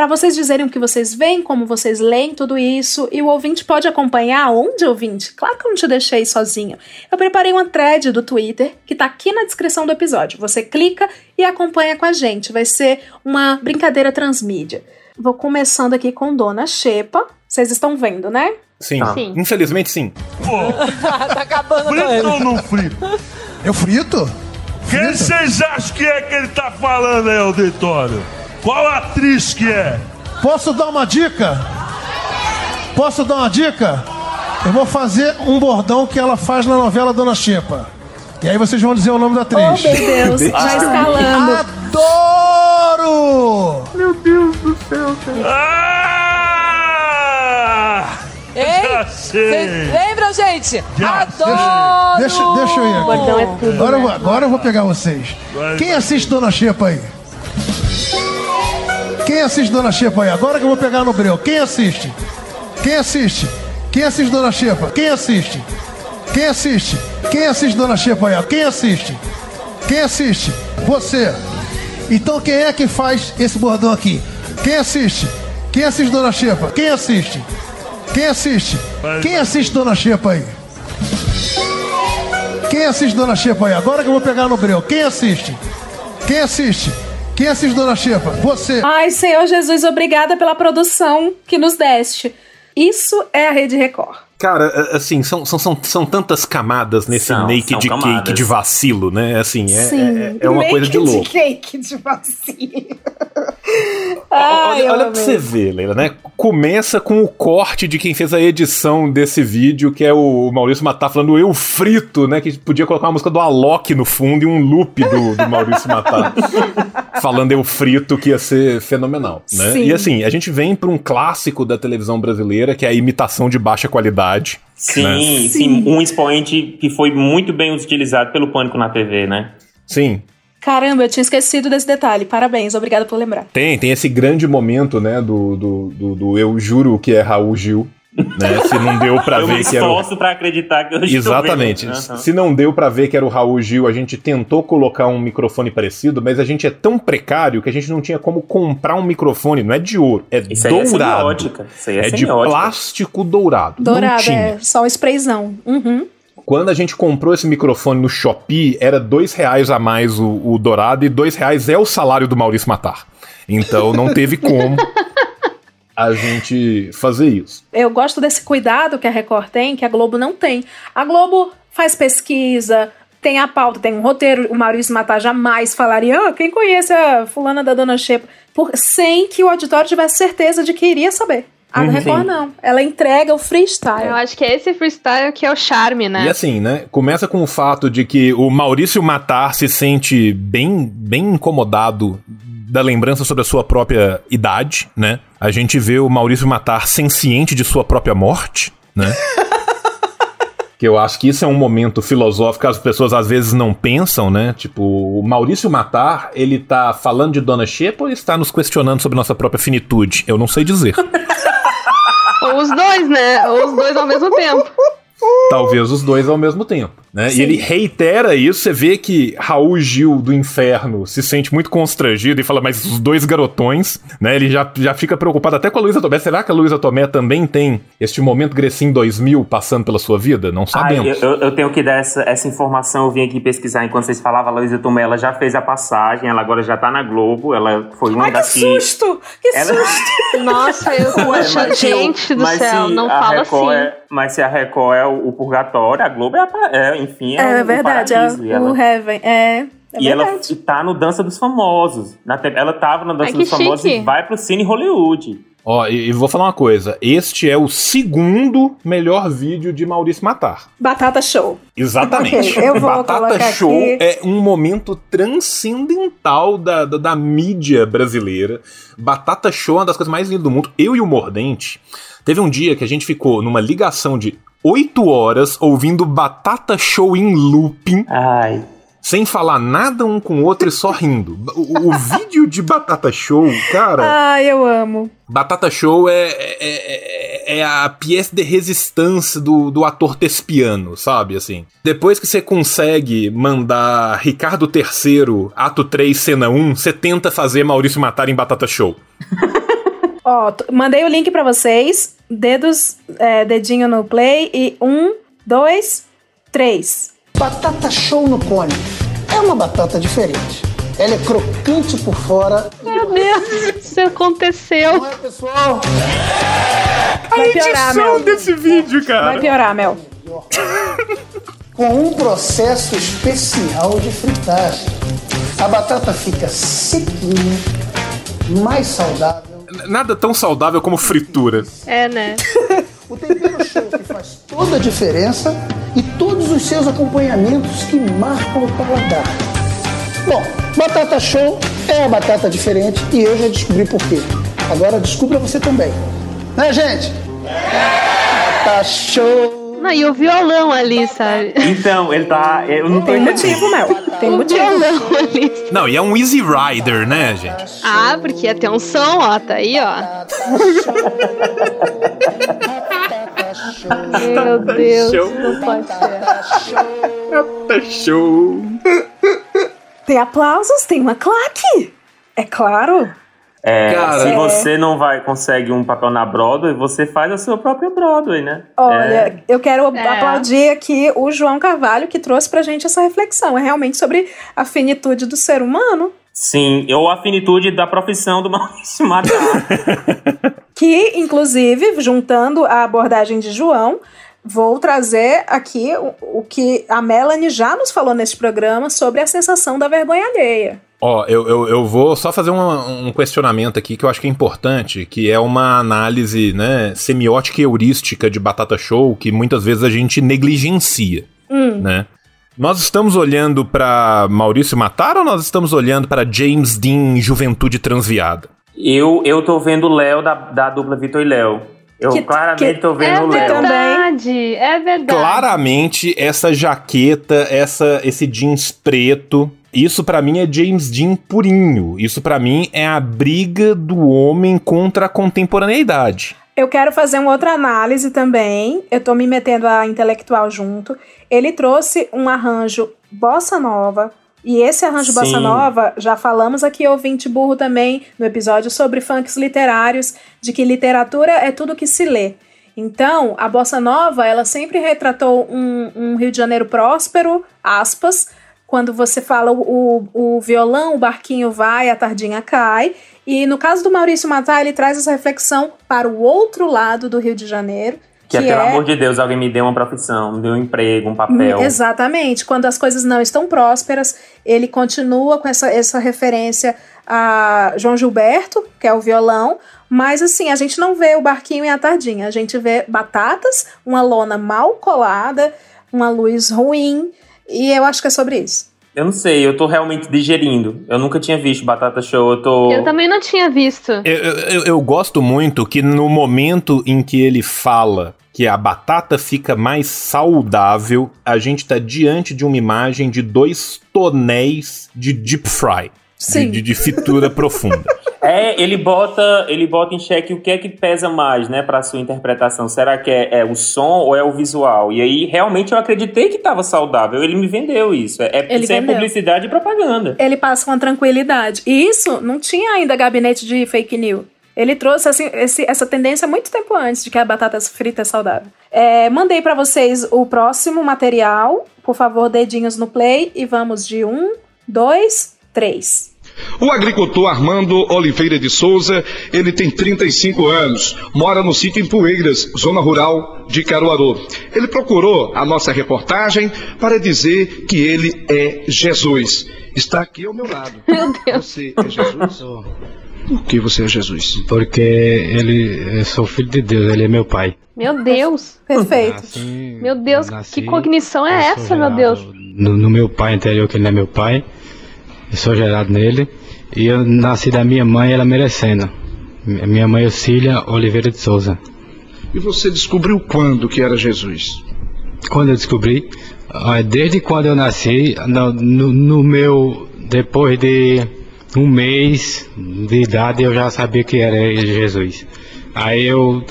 Speaker 2: para vocês dizerem o que vocês veem, como vocês leem tudo isso, e o ouvinte pode acompanhar onde, ouvinte? Claro que eu não te deixei sozinho. Eu preparei uma thread do Twitter que tá aqui na descrição do episódio. Você clica e acompanha com a gente. Vai ser uma brincadeira transmídia. Vou começando aqui com Dona Xepa. Vocês estão vendo, né?
Speaker 3: Sim.
Speaker 4: Tá.
Speaker 5: Sim.
Speaker 3: Infelizmente, sim. [laughs]
Speaker 10: tá acabando.
Speaker 9: Frito ou não frito? Eu frito?
Speaker 10: Quem vocês acham que é que ele tá falando aí, auditório? Qual atriz que é?
Speaker 9: Posso dar uma dica? Posso dar uma dica? Eu vou fazer um bordão que ela faz na novela Dona Xepa. E aí vocês vão dizer o nome da
Speaker 2: Oh,
Speaker 9: atriz.
Speaker 2: meu Deus, já escalando.
Speaker 9: Adoro!
Speaker 10: Ah!
Speaker 8: Ei,
Speaker 10: Já
Speaker 8: vocês
Speaker 10: sei!
Speaker 8: lembram, gente?
Speaker 10: Já,
Speaker 8: Adoro!
Speaker 9: Deixa, deixa eu ir
Speaker 5: é tudo.
Speaker 9: Agora eu,
Speaker 5: né?
Speaker 9: vou, agora eu vou pegar vocês.
Speaker 10: Vai,
Speaker 9: Quem
Speaker 10: vai.
Speaker 9: assiste Dona Xepa aí? Quem assiste Dona Xepa aí? Agora que eu vou pegar no breu. Quem assiste? Quem assiste? Quem assiste Dona Xepa? Quem assiste? Quem assiste? Quem assiste Dona Xepa aí? Quem assiste? Quem assiste? Você. Então quem é que faz esse bordão aqui? Quem assiste? Quem assiste Dona Xepa? Quem assiste? Quem assiste? Quem assiste Dona Xepa aí? Quem assiste Dona Xepa aí? Agora que eu vou pegar no breu. Quem assiste? Quem assiste? Quem assiste Dona Xepa? Você.
Speaker 2: Ai, Senhor Jesus, obrigada pela produção que nos deste. Isso é a Rede Record.
Speaker 3: Cara, assim, são, são, são, são tantas camadas nesse
Speaker 4: São,
Speaker 3: naked
Speaker 4: são
Speaker 3: cake de vacilo, né? Assim, é,
Speaker 2: Sim.
Speaker 3: é, é uma coisa de
Speaker 2: Naked
Speaker 3: louco.
Speaker 2: cake de vacilo. Ai,
Speaker 3: olha olha pra você ver, Leila, né? Começa com o corte de quem fez a edição desse vídeo, que é o Maurício Matar falando eu frito, né? Que podia colocar uma música do Alok no fundo e um loop do, do Maurício Matar [laughs] falando eu frito, que ia ser fenomenal, né?
Speaker 2: Sim.
Speaker 3: E assim, a gente vem pra um clássico da televisão brasileira, que é a imitação de baixa qualidade.
Speaker 4: Sim,
Speaker 3: né?
Speaker 4: sim, um expoente que foi muito bem utilizado pelo Pânico na TV, né?
Speaker 3: Sim,
Speaker 2: Caramba, eu tinha esquecido desse detalhe. Parabéns, obrigada por lembrar.
Speaker 3: Tem, tem esse grande momento, né, do, do, do, do eu juro que é Raul Gil, né, se não deu
Speaker 4: me
Speaker 3: ver que era
Speaker 4: pra acreditar que eu
Speaker 3: Exatamente.
Speaker 4: vendo. Aham.
Speaker 3: Se não deu pra ver que era o Raul Gil, a gente tentou colocar um microfone parecido, mas a gente é tão precário que a gente não tinha como comprar um microfone, não é de ouro, é
Speaker 4: Isso aí é
Speaker 3: dourado.
Speaker 4: semiótica. Isso aí é,
Speaker 3: É de plástico dourado.
Speaker 2: Dourado, é só um sprayzão. Uhum.
Speaker 3: Quando a gente comprou esse microfone no Shopee, era dois reais a mais o, o dourado e dois reais é o salário do Maurício Matar. Então não teve como a gente fazer isso.
Speaker 2: Eu gosto desse cuidado que a Record tem, que a Globo não tem. A Globo faz pesquisa, tem a pauta, tem um roteiro. O Maurício Matar jamais falaria, ah, quem conhece a fulana da Dona Xepa? Por, sem que o auditório tivesse certeza de que iria saber. A
Speaker 3: Uhum.
Speaker 2: Record não. Ela entrega o freestyle.
Speaker 5: Eu acho que é esse freestyle que é o charme, né?
Speaker 3: E assim, né? Começa com o fato de que o Maurício Matar se sente bem, bem incomodado da lembrança sobre a sua própria idade, né? A gente vê o Maurício Matar senciente de sua própria morte, né? [laughs] que eu acho que isso é um momento filosófico que as pessoas às vezes não pensam, né? Tipo, o Maurício Matar, ele tá falando de Dona Xepa ou ele está nos questionando sobre nossa própria finitude? Eu não sei dizer. [laughs]
Speaker 5: Ou os dois, né? Ou os dois ao mesmo tempo.
Speaker 3: Talvez os dois ao mesmo tempo, né? E ele reitera isso, você vê que Raul Gil do Inferno se sente muito constrangido e fala, mas os dois garotões, né? Ele já, já fica preocupado até com a Luísa Tomé. Será que a Luísa Tomé também tem este momento Grecim 2000 passando pela sua vida? Não sabemos.
Speaker 4: eu, eu- eu tenho que dar essa, essa informação, eu vim aqui pesquisar enquanto vocês falavam, a Luísa Tomé, ela já fez a passagem, ela agora já tá na Globo, ela foi uma
Speaker 2: Ai, que
Speaker 4: das que...
Speaker 2: susto! Que
Speaker 4: Ela-
Speaker 2: susto! [laughs]
Speaker 5: Nossa, eu
Speaker 4: o-
Speaker 5: gente do
Speaker 4: mas
Speaker 5: céu,
Speaker 4: se
Speaker 5: não
Speaker 4: a
Speaker 5: fala
Speaker 4: Record
Speaker 5: assim.
Speaker 4: é- mas se a Record é o, o purgatório, a Globo é, a é, enfim, é,
Speaker 2: É,
Speaker 4: o
Speaker 2: verdade, é
Speaker 4: paraíso. E
Speaker 2: o
Speaker 4: ela,
Speaker 2: Heaven. É, é
Speaker 4: e ela
Speaker 2: verdade.
Speaker 4: tá no Dança dos Famosos. Na te- ela tava no Dança
Speaker 5: Ai,
Speaker 4: dos Famosos
Speaker 5: chique.
Speaker 4: e vai pro Cine Hollywood.
Speaker 3: Ó, e, e vou falar uma coisa: este é o segundo melhor vídeo de Maurício Matar.
Speaker 2: Batata Show.
Speaker 3: Exatamente.
Speaker 2: Ok, eu vou
Speaker 3: Batata Show
Speaker 2: aqui.
Speaker 3: é um momento transcendental da, da, da mídia brasileira. Batata Show é uma das coisas mais lindas do mundo. Eu e o Mordente, teve um dia que a gente ficou numa ligação de 8 horas ouvindo Batata Show em looping,
Speaker 4: Ai.
Speaker 3: Sem falar nada um com o outro e só rindo. O, o vídeo de Batata Show, cara.
Speaker 2: Ai, eu amo.
Speaker 3: Batata Show é, é, é- é a pièce de resistência do, do ator tespiano, sabe? Assim. Depois que você consegue mandar Ricardo III, ato 3, cena 1, você tenta fazer Maurício Matar em Batata Show. [laughs]
Speaker 2: Ó, mandei o link pra vocês. Dedos, é, dedinho no play e um, dois, três.
Speaker 11: Batata show no cone. É uma batata diferente. Ela é crocante por fora.
Speaker 5: Meu Deus, isso aconteceu.
Speaker 11: Não é, pessoal?
Speaker 2: Vai piorar, Mel.
Speaker 3: desse vídeo, cara.
Speaker 2: Vai piorar, Mel.
Speaker 11: Com um processo especial de fritagem. A batata fica sequinha, mais saudável.
Speaker 3: Nada tão saudável como fritura.
Speaker 5: É, né? [laughs]
Speaker 11: O tempero show que faz toda a diferença e todos os seus acompanhamentos que marcam o paladar. Bom, batata show é a batata diferente e eu já descobri por quê. Agora descubra você também. Né, gente? Batata show.
Speaker 5: Não, e o violão ali, sabe?
Speaker 4: Então, ele tá. Eu não
Speaker 2: Tem
Speaker 4: entendendo.
Speaker 2: motivo, Mel. Tem
Speaker 5: O
Speaker 2: motivo.
Speaker 5: violão ali.
Speaker 3: Não, e é um Easy Rider, né, gente?
Speaker 5: Ah, porque ia ter um som, ó, tá aí, ó. Meu Deus,
Speaker 3: show.
Speaker 5: não pode ser.
Speaker 3: Tá show.
Speaker 2: Tem aplausos, tem uma claque. É claro.
Speaker 4: É,
Speaker 3: Cara,
Speaker 4: se
Speaker 2: é.
Speaker 4: você não vai consegue um papel na Broadway, você faz a sua própria Broadway, né?
Speaker 2: Olha,
Speaker 4: É.
Speaker 2: eu quero
Speaker 5: É.
Speaker 2: aplaudir aqui o João Carvalho que trouxe pra gente essa reflexão. É realmente sobre a finitude do ser humano.
Speaker 4: Sim, ou a finitude da profissão do [laughs] Maurício Matar. [laughs]
Speaker 2: Que, inclusive, juntando a abordagem de João, vou trazer aqui o, o que a Melanie já nos falou neste programa sobre a sensação da vergonha alheia.
Speaker 3: Ó, eu, eu, eu vou só fazer uma- um questionamento aqui que eu acho que é importante, que é uma análise né, semiótica e heurística de Batata Show que muitas vezes a gente negligencia,
Speaker 2: Hum.
Speaker 3: né? Nós estamos olhando pra Maurício Matar ou nós estamos olhando pra James Dean Juventude Transviada?
Speaker 4: eu, eu tô vendo o Léo da, da dupla Vitor e Léo. Eu
Speaker 2: Que-
Speaker 4: claramente
Speaker 2: que-
Speaker 4: tô vendo
Speaker 5: É
Speaker 4: o Léo.
Speaker 5: verdade, é verdade.
Speaker 3: Claramente, essa jaqueta, essa, esse jeans preto, isso pra mim é James Dean purinho. Isso pra mim é a briga do homem contra a contemporaneidade.
Speaker 2: Eu quero fazer uma outra análise também. Eu tô me metendo a intelectual junto. Ele trouxe um arranjo bossa nova. E esse arranjo
Speaker 4: Sim.
Speaker 2: bossa nova, já falamos aqui, ouvinte burro também, no episódio sobre funks literários, de que literatura é tudo que se lê. Então, a bossa nova, ela sempre retratou um, um Rio de Janeiro próspero, aspas, quando você fala o, o, o violão, o barquinho vai, a tardinha cai. E no caso do Maurício Matar, ele traz essa reflexão para o outro lado do Rio de Janeiro.
Speaker 4: Que, é, pelo amor de Deus, alguém me dê uma profissão, me dê um emprego, um papel.
Speaker 2: Hum, Exatamente. Quando as coisas não estão prósperas, ele continua com essa, essa referência a João Gilberto, que é o violão. Mas assim, a gente não vê o barquinho e a tardinha. A gente vê batatas, uma lona mal colada, uma luz ruim. E eu acho que é sobre isso.
Speaker 4: Eu não sei, eu tô realmente digerindo. Eu nunca tinha visto Batata Show, eu tô.
Speaker 5: Eu também não tinha visto.
Speaker 3: Eu, eu, eu gosto muito que no momento em que ele fala que a batata fica mais saudável, a gente tá diante de uma imagem de dois tonéis de deep fry.
Speaker 2: Sim.
Speaker 3: De, de, de fritura profunda.
Speaker 4: É, ele bota, ele bota em xeque o que é que pesa mais, né, pra sua interpretação. Será que é, é o som ou é o visual? E aí, realmente, eu acreditei que tava saudável. Ele me vendeu isso. É, é, é
Speaker 2: vendeu.
Speaker 4: publicidade e propaganda.
Speaker 2: Ele passa uma tranquilidade. E isso não tinha ainda gabinete de fake news. Ele trouxe assim, esse- essa tendência muito tempo antes de que a batata frita é saudável. É, mandei pra vocês o próximo material. Por favor, dedinhos no play. E vamos de um, dois, três.
Speaker 12: O agricultor Armando Oliveira de Souza, ele tem 35 anos, mora no sítio em Poeiras, zona rural de Caruaru. Ele procurou a nossa reportagem para dizer que ele é Jesus. Está aqui ao meu lado. [laughs]
Speaker 5: Meu Deus.
Speaker 12: Você é Jesus? Por que você é Jesus?
Speaker 13: Porque ele, eu sou filho de Deus, ele é meu pai.
Speaker 5: Meu Deus.
Speaker 2: Perfeito.
Speaker 13: Nasci-
Speaker 5: Meu Deus,
Speaker 13: eu nasci-
Speaker 5: que cognição é essa, meu Deus?
Speaker 13: No, no meu pai interior, que ele não é meu pai. Eu sou gerado nele. E eu nasci da minha mãe, ela merecendo. Minha mãe, Ocília Oliveira de Souza.
Speaker 12: E você descobriu quando que era Jesus?
Speaker 13: Quando eu descobri, ah, desde quando eu nasci, no, no- no meu. Depois de um mês de idade, eu já sabia que era Jesus. Aí eu,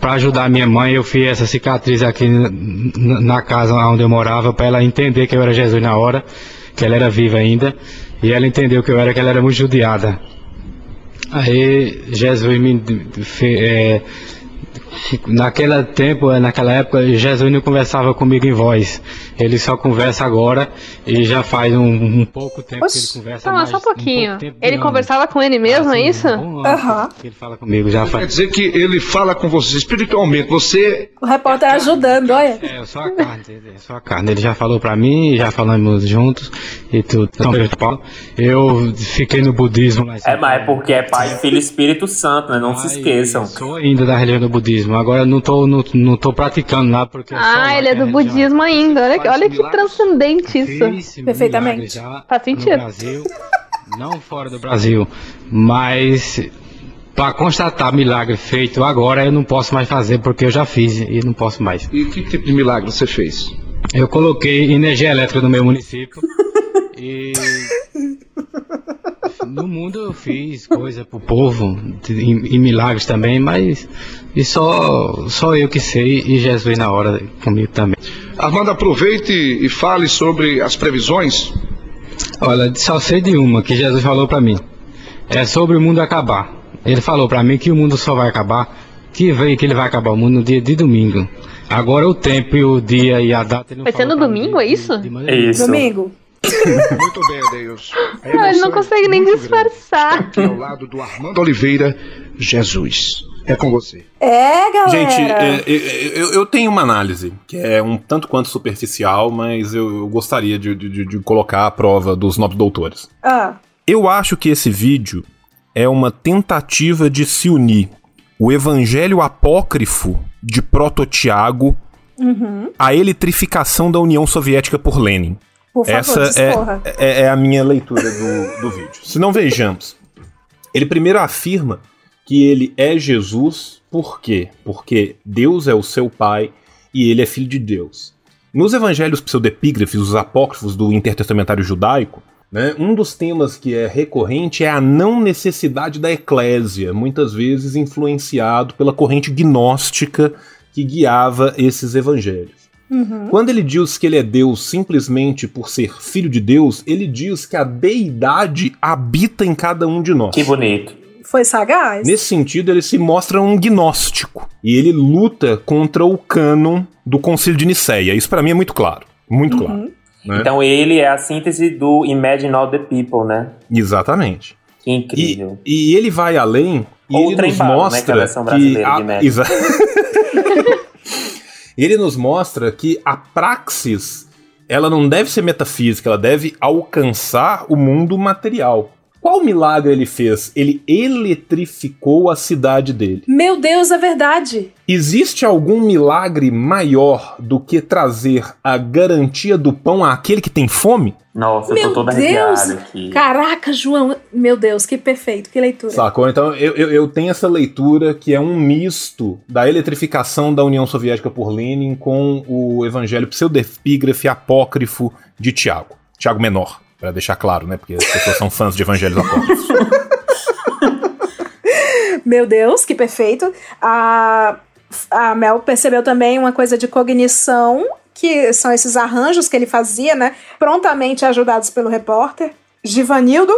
Speaker 13: para ajudar minha mãe, eu fiz essa cicatriz aqui na casa onde eu morava, para ela entender que eu era Jesus na hora, que ela era viva ainda, e ela entendeu que eu era, que ela era muito judiada. Aí Jesus me é, naquele tempo, eh, naquela época, Jesus não conversava comigo em voz. Ele só conversa agora e já faz um, um pouco tempo que ele conversa
Speaker 5: Não,
Speaker 13: mais.
Speaker 5: só um pouquinho.
Speaker 13: de
Speaker 5: ele conversava com ele mesmo, é isso?
Speaker 2: Aham.
Speaker 13: que ele fala comigo, já
Speaker 12: Quer
Speaker 13: faz.
Speaker 12: dizer que ele fala com você espiritualmente. Você
Speaker 2: O repórter ajudando, olha.
Speaker 13: É, eu sou a carne, [laughs] é só a carne. Ele já falou pra mim, já falamos juntos e tudo. Então, Paulo, eu fiquei no budismo lá
Speaker 4: É, mas é porque é Pai, Filho e Espírito Santo, né? Não se esqueçam.
Speaker 13: Sou ainda da religião do budismo. Agora eu não tô, não, não tô praticando lá porque. eu sou lá
Speaker 5: Ah, ele é do budismo ainda. Olha, olha que transcendente isso.
Speaker 2: Perfeitamente.
Speaker 5: Faz
Speaker 13: No
Speaker 5: sentido.
Speaker 13: Brasil, não fora do Brasil, mas para constatar milagre feito agora eu não posso mais fazer porque eu já fiz e não posso mais.
Speaker 12: E que tipo de milagre você fez?
Speaker 13: Eu coloquei energia elétrica no meu município e No mundo eu fiz coisa pro povo e, e milagres também, mas e só, só eu que sei e Jesus na hora comigo também.
Speaker 12: Armando, aproveite e fale sobre as previsões.
Speaker 13: Olha, só sei de uma que Jesus falou pra mim. É sobre o mundo acabar. Ele falou pra mim que o mundo só vai acabar, que veio que ele vai acabar o mundo no dia de domingo. Agora o tempo e o dia e a data ele não
Speaker 5: Vai ser no domingo, é isso?
Speaker 4: É isso.
Speaker 2: Domingo.
Speaker 12: Muito bem, Adeus. [laughs]
Speaker 5: Não, ele não
Speaker 12: emoção é
Speaker 5: consegue nem
Speaker 12: grande.
Speaker 5: disfarçar.
Speaker 12: Aqui ao lado do Armando Oliveira, Jesus. É com você.
Speaker 2: É, galera.
Speaker 3: Gente, é, é, eu, eu tenho uma análise que é um tanto quanto superficial, mas eu, eu gostaria de, de- de colocar à prova dos nobres doutores.
Speaker 2: Ah,
Speaker 3: Eu acho que esse vídeo é uma tentativa de se unir o evangelho apócrifo de Proto-Tiago
Speaker 2: uhum.
Speaker 3: à eletrificação da União Soviética por Lenin.
Speaker 2: Por favor,
Speaker 3: Essa é, é, é a minha leitura do, do vídeo. Se não vejamos, ele primeiro afirma que ele é Jesus, por quê? Porque Deus é o seu pai e ele é filho de Deus. Nos evangelhos pseudepígrafes, os apócrifos do intertestamentário judaico, né, um dos temas que é recorrente é a não necessidade da eclésia, muitas vezes influenciado pela corrente gnóstica que guiava esses evangelhos.
Speaker 2: Uhum.
Speaker 3: Quando ele diz que ele é Deus simplesmente por ser filho de Deus, ele diz que a deidade habita em cada um de nós.
Speaker 4: Que bonito.
Speaker 2: Foi sagaz?
Speaker 3: Nesse sentido, ele se mostra um gnóstico. E ele luta contra o cânon do Concílio de Nicéia. Isso pra mim é muito claro. Muito
Speaker 2: Uhum.
Speaker 3: claro. né?
Speaker 4: Então ele é a síntese do Imagine All the People, né?
Speaker 3: Exatamente.
Speaker 4: Que incrível.
Speaker 3: E ele vai além e
Speaker 4: Ou o
Speaker 3: ele nos
Speaker 4: bala, né, que é a
Speaker 3: mostra que. [laughs] Exa- ele nos mostra que a praxis ela não deve ser metafísica, ela deve alcançar o mundo material. Qual milagre ele fez? Ele eletrificou a cidade dele.
Speaker 2: Meu Deus, é verdade.
Speaker 3: Existe algum milagre maior do que trazer a garantia do pão àquele que tem fome?
Speaker 4: Nossa, eu
Speaker 2: Meu
Speaker 4: tô todo
Speaker 2: Deus.
Speaker 4: arrepiado aqui.
Speaker 2: Caraca, João. Meu Deus, que perfeito, que leitura.
Speaker 3: Sacou? Então eu, eu, eu tenho essa leitura que é um misto da eletrificação da União Soviética por Lenin com o evangelho pseudepígrafe apócrifo de Tiago. Tiago Menor, pra deixar claro, né? Porque as pessoas são fãs de evangelhos apócrifos. [laughs]
Speaker 2: Meu Deus, que perfeito. A, a Mel percebeu também uma coisa de cognição, que são esses arranjos que ele fazia, né? Prontamente ajudados pelo repórter Givanildo,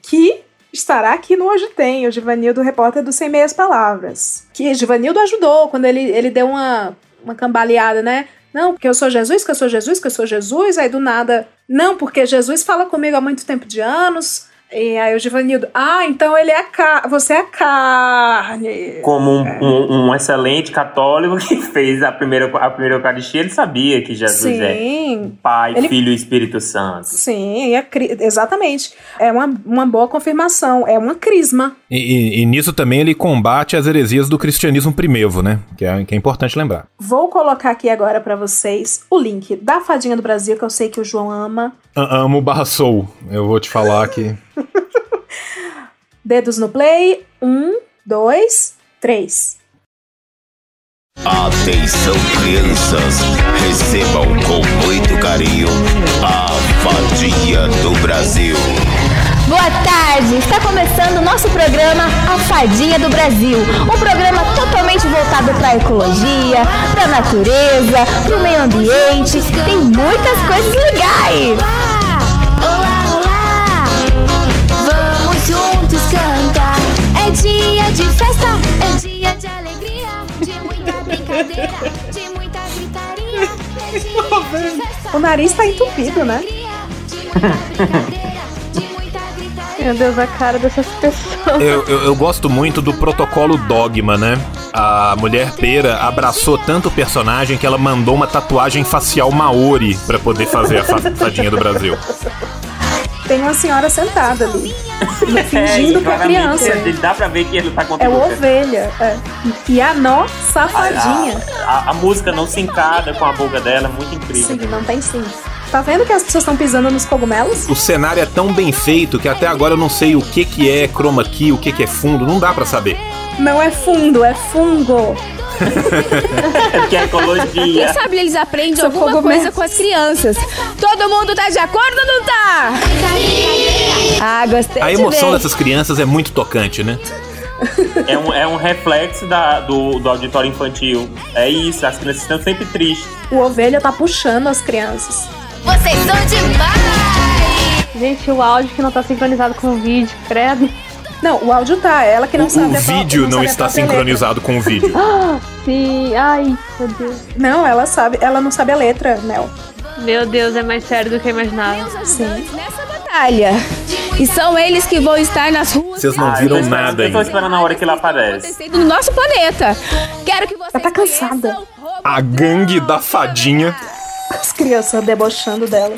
Speaker 2: que estará aqui no Hoje Tem, o Givanildo, repórter do Sem Meias Palavras. Que Givanildo ajudou quando ele, ele deu uma, uma cambaleada, né? Não, porque eu sou Jesus, que eu sou Jesus, que eu sou Jesus, aí do nada. Não, porque Jesus fala comigo há muito tempo de anos. E aí o Givanildo, ah, então ele é a carne, você é a carne.
Speaker 4: Como um, um- um excelente católico que [laughs] fez a primeira, a primeira Eucaristia, ele sabia que Jesus é
Speaker 2: Sim.
Speaker 4: Pai,
Speaker 2: Ele-
Speaker 4: Filho e Espírito Santo.
Speaker 2: Sim, é cri- exatamente. É uma, uma boa confirmação, é uma crisma.
Speaker 3: E, e- e nisso também ele combate as heresias do cristianismo primevo, né? Que é, que é importante lembrar.
Speaker 2: Vou colocar aqui agora pra vocês o link da Fadinha do Brasil, que eu sei que o João ama.
Speaker 3: A- Amo barra sou. Eu vou te falar que. [laughs]
Speaker 2: Dedos no play. Um, dois, três.
Speaker 14: Atenção crianças, recebam com muito carinho a Fadinha do Brasil.
Speaker 15: Boa tarde! Está começando o nosso programa A Fadinha do Brasil. Um programa totalmente voltado para a ecologia, para a natureza, para o meio ambiente. Tem muitas coisas legais!
Speaker 1: É dia de festa, é dia de alegria, de muita brincadeira, de muita gritaria. É dia de festa,
Speaker 2: O nariz tá entupido, né?
Speaker 5: Meu Deus, a cara dessas pessoas.
Speaker 3: Eu, eu, eu gosto muito do protocolo Dogma, né? A mulher pera abraçou tanto o personagem que ela mandou uma tatuagem facial maori pra poder fazer a fa- fadinha do Brasil.
Speaker 2: Tem uma senhora sentada ali,
Speaker 4: É,
Speaker 2: fingindo
Speaker 4: e
Speaker 2: que é criança.
Speaker 4: ele- Dá pra ver que ele tá
Speaker 2: É
Speaker 4: contribuindo.
Speaker 2: o ovelha. É. E a nó safadinha.
Speaker 4: A, a música não se encada com a boca dela, é muito incrível.
Speaker 2: Sim, não tem sim. Tá vendo que as pessoas estão pisando nos cogumelos?
Speaker 3: O cenário é tão bem feito que até agora eu não sei o que que é chroma key, o que que é fundo, não dá pra saber.
Speaker 2: Não é fundo, é fungo. [laughs]
Speaker 4: que é ecologia.
Speaker 15: Quem sabe eles aprendem alguma coisa com as crianças. Todo mundo tá de acordo ou não tá? Ah, gostei
Speaker 3: A emoção dessas crianças é muito tocante, né?
Speaker 4: É um, é um reflexo da, do, do auditório infantil. É isso, as crianças estão sempre tristes.
Speaker 2: O ovelha tá puxando as crianças.
Speaker 15: Vocês são demais!
Speaker 5: Gente, o áudio que não tá sincronizado com o vídeo, credo.
Speaker 2: Não, o áudio tá, ela que não
Speaker 3: O,
Speaker 2: sabe
Speaker 3: o vídeo não
Speaker 2: a
Speaker 3: está sincronizado com o vídeo. [gasps]
Speaker 5: Ah, sim, ai, meu Deus.
Speaker 2: Não, ela sabe, ela não sabe a letra, Mel.
Speaker 5: Meu Deus, é mais sério do que eu imaginava.
Speaker 2: Sim.
Speaker 15: Nessa batalha. E são eles que vão estar nas ruas
Speaker 3: Vocês não
Speaker 4: Ah,
Speaker 3: viram
Speaker 4: esperando-
Speaker 3: nada
Speaker 4: Eu tô
Speaker 3: ainda.
Speaker 4: esperando a hora que ele aparece.
Speaker 15: no nosso planeta. Quero que vocês
Speaker 2: Ela tá cansada.
Speaker 3: A gangue da fadinha.
Speaker 2: As crianças debochando dela.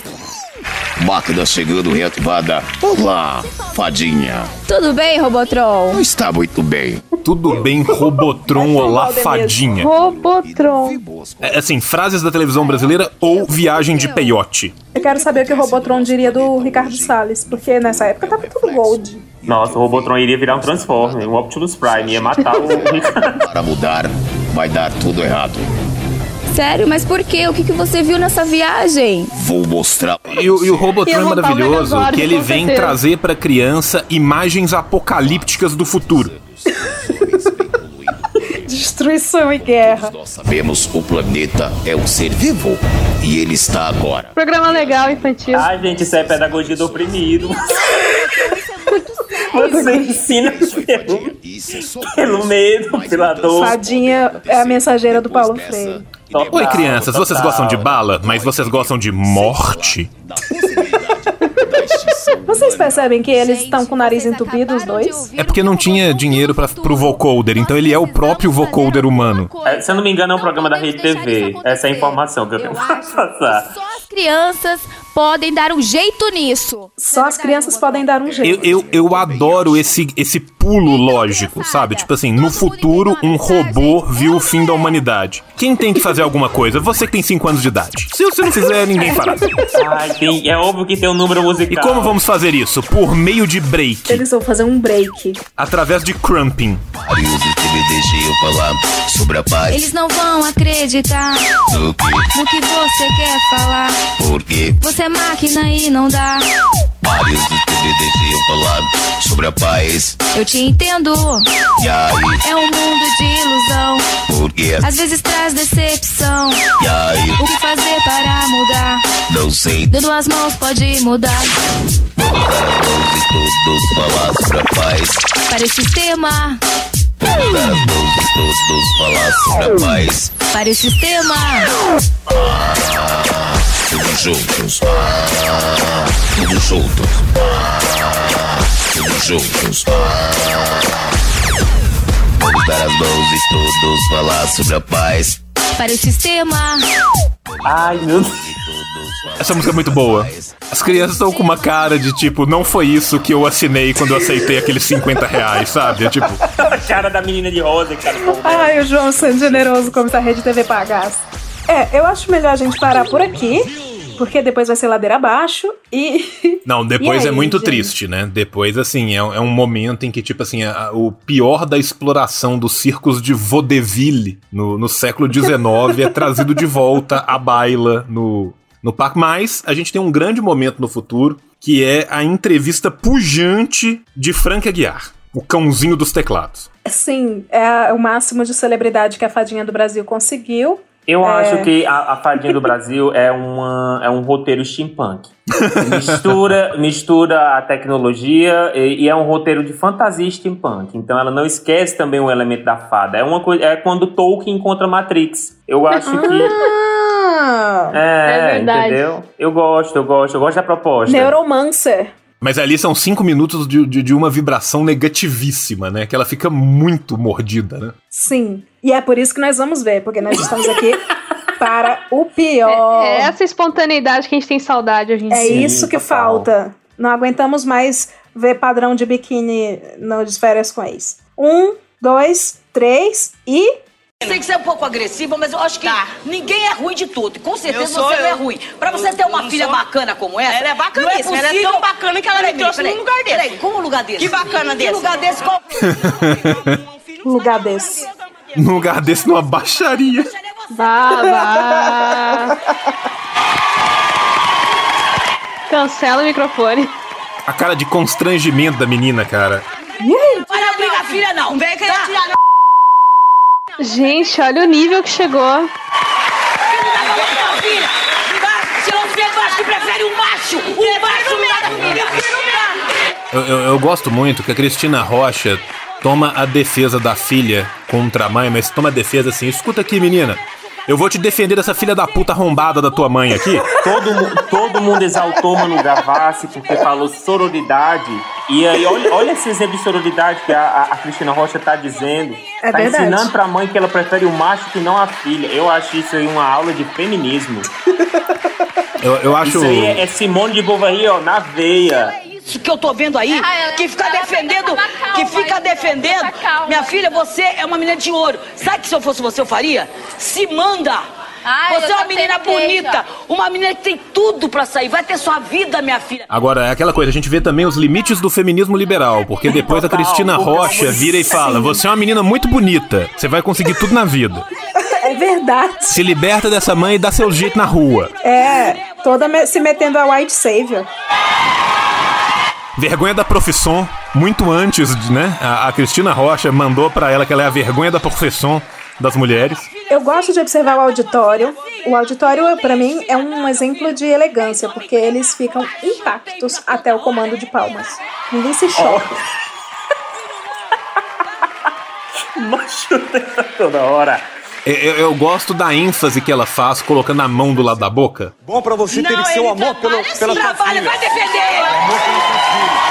Speaker 14: Máquina chegando reativada. Olá, fadinha.
Speaker 15: Tudo bem, Robotron?
Speaker 14: Não está muito bem.
Speaker 3: Tudo bem, Robotron, olá, fadinha.
Speaker 5: Robotron.
Speaker 3: É, assim, frases da televisão brasileira ou viagem de peiote.
Speaker 2: Eu quero saber o que o Robotron diria do Ricardo Salles, porque nessa época tava tudo gold.
Speaker 4: Nossa, o Robotron iria virar um Transformer, um Optimus Prime, ia matar o Ricardo. [laughs]
Speaker 14: Para mudar, vai dar tudo errado.
Speaker 15: Sério, mas por quê? O que, que você viu nessa viagem?
Speaker 14: Vou mostrar.
Speaker 3: E, o- e o Robotron é
Speaker 5: montar o
Speaker 3: maravilhoso, que ele vem
Speaker 5: certeza.
Speaker 3: trazer pra criança imagens apocalípticas do futuro.
Speaker 2: Destruição e guerra.
Speaker 14: Nós sabemos o planeta é um ser vivo e ele está agora.
Speaker 5: Programa legal, infantil.
Speaker 4: Ai, gente, isso é pedagogia do oprimido. Você ensina pelo, pelo medo, pela dor.
Speaker 2: Fadinha é a mensageira do Paulo Freire.
Speaker 3: Oi, crianças, vocês gostam de bala, mas vocês gostam de morte?
Speaker 2: Vocês percebem que eles estão com o nariz entupido, os dois?
Speaker 3: É porque não tinha dinheiro pra, pro vocoder, então ele é o próprio vocoder humano.
Speaker 4: É, se eu não me engano, é um programa da Rede TV. Essa é a informação que eu tenho pra passar.
Speaker 15: Só as crianças podem dar um jeito nisso.
Speaker 2: Só as crianças podem dar um
Speaker 3: Eu,
Speaker 2: jeito.
Speaker 3: eu, eu adoro esse, esse pulo lógico, sabe? Tipo assim, no futuro, um robô viu o fim da humanidade. Quem tem que fazer alguma coisa? Você que tem 5 anos de idade. Se você não fizer, ninguém fará.
Speaker 4: Ai, tem, é óbvio que tem um número musical.
Speaker 3: E como vamos fazer isso? Por meio de break,
Speaker 2: Eles vão fazer um break.
Speaker 3: através de crumping.
Speaker 14: Vários que me deixam falar sobre a paz.
Speaker 15: Eles não vão acreditar
Speaker 14: Do que?
Speaker 15: no que você quer falar.
Speaker 14: Porque
Speaker 15: Você é máquina e não dá.
Speaker 14: vários deixam falar sobre a paz.
Speaker 15: Eu te entendo.
Speaker 14: E aí?
Speaker 15: É um mundo de ilusão.
Speaker 14: Porque
Speaker 15: Às vezes traz decepção.
Speaker 14: E aí?
Speaker 15: O que fazer para mudar?
Speaker 14: Não sei.
Speaker 15: Dando as mãos pode mudar.
Speaker 14: Vamos todos falar sobre a paz.
Speaker 15: Para esse sistema.
Speaker 14: Vamos dar as mãos e todos falar sobre a paz.
Speaker 15: Para esse sistema.
Speaker 14: Todos juntos. Todos juntos. Todos juntos. Vamos dar as mãos e todos falar sobre a paz.
Speaker 15: Para esse sistema.
Speaker 4: Ai, meu Deus.
Speaker 3: Essa música é muito boa. As crianças estão com uma cara de tipo, não foi isso que eu assinei quando eu aceitei aqueles 50 reais, sabe? É tipo, [laughs]
Speaker 4: A cara da menina de rosa, cara.
Speaker 2: Ai, o João sendo generoso como se a Rede TV pagasse. É, eu acho melhor a gente parar por aqui, porque depois vai ser ladeira abaixo e. [laughs]
Speaker 3: Não, depois
Speaker 2: E
Speaker 3: é
Speaker 2: aí,
Speaker 3: muito
Speaker 2: gente?
Speaker 3: triste, né? Depois, assim, é, é um momento em que, tipo assim, a- o pior da exploração dos circos de vaudeville no, no século XIX é trazido de volta à baila no, no parque. Mas a gente tem um grande momento no futuro, que é a entrevista pujante de Frank Aguiar, o cãozinho dos teclados.
Speaker 2: Sim, é o máximo de celebridade que a Fadinha do Brasil conseguiu.
Speaker 4: Eu
Speaker 2: É.
Speaker 4: acho que a, a Fadinha do Brasil é, uma, é um roteiro steampunk. Mistura, mistura a tecnologia e, e é um roteiro de fantasia steampunk. Então ela não esquece também o elemento da fada. É uma coisa, é quando Tolkien encontra Matrix. Eu acho que
Speaker 2: Ah!
Speaker 4: é,
Speaker 5: É verdade.
Speaker 4: entendeu? Eu gosto, eu gosto, eu gosto da proposta.
Speaker 2: Neuromancer.
Speaker 3: Mas ali são cinco minutos de, de, de uma vibração negativíssima, né? Que ela fica muito mordida, né?
Speaker 2: Sim. E é por isso que nós vamos ver, porque nós estamos aqui [laughs] para o pior.
Speaker 5: É essa espontaneidade que a gente tem saudade hoje em
Speaker 2: É
Speaker 5: dia.
Speaker 2: isso que
Speaker 4: total.
Speaker 2: falta. Não aguentamos mais ver padrão de biquíni nas férias com ex. Um, dois, três e.
Speaker 16: Tem que ser um pouco agressiva, mas eu acho que ninguém é ruim de tudo. E Com certeza
Speaker 8: Eu sou
Speaker 16: você não é
Speaker 8: eu.
Speaker 16: ruim. Pra você
Speaker 8: Eu-
Speaker 16: ter uma
Speaker 8: eu
Speaker 16: filha
Speaker 8: sou-
Speaker 16: bacana como essa.
Speaker 8: Ela é bacaníssima,
Speaker 16: não é
Speaker 8: ela é tão bacana que ela me
Speaker 16: Peraí,
Speaker 8: trouxe
Speaker 16: peraí,
Speaker 8: num lugar desse.
Speaker 16: Peraí, como um lugar desse?
Speaker 8: Que bacana
Speaker 16: Que
Speaker 8: desse?
Speaker 16: lugar desse? Qual? [laughs]
Speaker 2: Lugar desse.
Speaker 3: num lugar desse, numa baixaria.
Speaker 5: Babá. Cancela o microfone.
Speaker 3: A cara de constrangimento da menina, cara.
Speaker 16: Vai não briga, filha, não. Vem cá.
Speaker 5: Gente, olha o nível que chegou.
Speaker 3: Eu, eu, eu gosto muito que a Cristina Rocha toma a defesa da filha contra a mãe, mas toma a defesa assim: escuta aqui, menina. Eu vou te defender dessa filha da puta arrombada da tua mãe aqui.
Speaker 4: Todo, todo mundo exaltou Manu Gavassi porque falou sororidade. E aí, olha, olha esse exemplo de sororidade que a, a- a Cristina Rocha tá dizendo.
Speaker 2: É
Speaker 4: tá
Speaker 2: verdade.
Speaker 4: ensinando pra mãe que ela prefere o macho que não a filha. Eu acho isso aí uma aula de feminismo.
Speaker 3: Eu, eu acho.
Speaker 4: Isso aí é, é Simone de Beauvoir, ó, na veia.
Speaker 16: Isso que eu tô vendo aí, que fica defendendo, que fica defendendo. Minha filha, você é uma menina de ouro. Sabe que se eu fosse você, eu faria? Se manda!
Speaker 8: Ai,
Speaker 16: você
Speaker 8: eu
Speaker 16: é uma menina
Speaker 8: certeza.
Speaker 16: bonita, uma menina que tem tudo pra sair. Vai ter sua vida, minha filha.
Speaker 3: Agora, é aquela coisa, a gente vê também os limites do feminismo liberal, porque depois a Cristina Rocha vira e fala: Você é uma menina muito bonita, você vai conseguir tudo na vida.
Speaker 2: É verdade.
Speaker 3: Se liberta dessa mãe e dá seu jeito na rua.
Speaker 2: É, toda se metendo a white savior.
Speaker 3: Vergonha da profissão, muito antes, de, né? A, a Cristina Rocha mandou pra ela que ela é a vergonha da profissão das mulheres.
Speaker 2: Eu gosto de observar o auditório. O auditório, pra mim, é um exemplo de elegância, porque eles ficam intactos até o comando de palmas. Ninguém se choca. [laughs]
Speaker 4: Macho [laughs] toda hora.
Speaker 3: Eu, eu- eu gosto da ênfase que ela faz colocando a mão do lado da boca.
Speaker 17: Bom pra você ter que ser o amor pelo, pela sua
Speaker 16: Trabalha,
Speaker 17: filha.
Speaker 16: vai defender ele.
Speaker 17: Amor pela sua filha.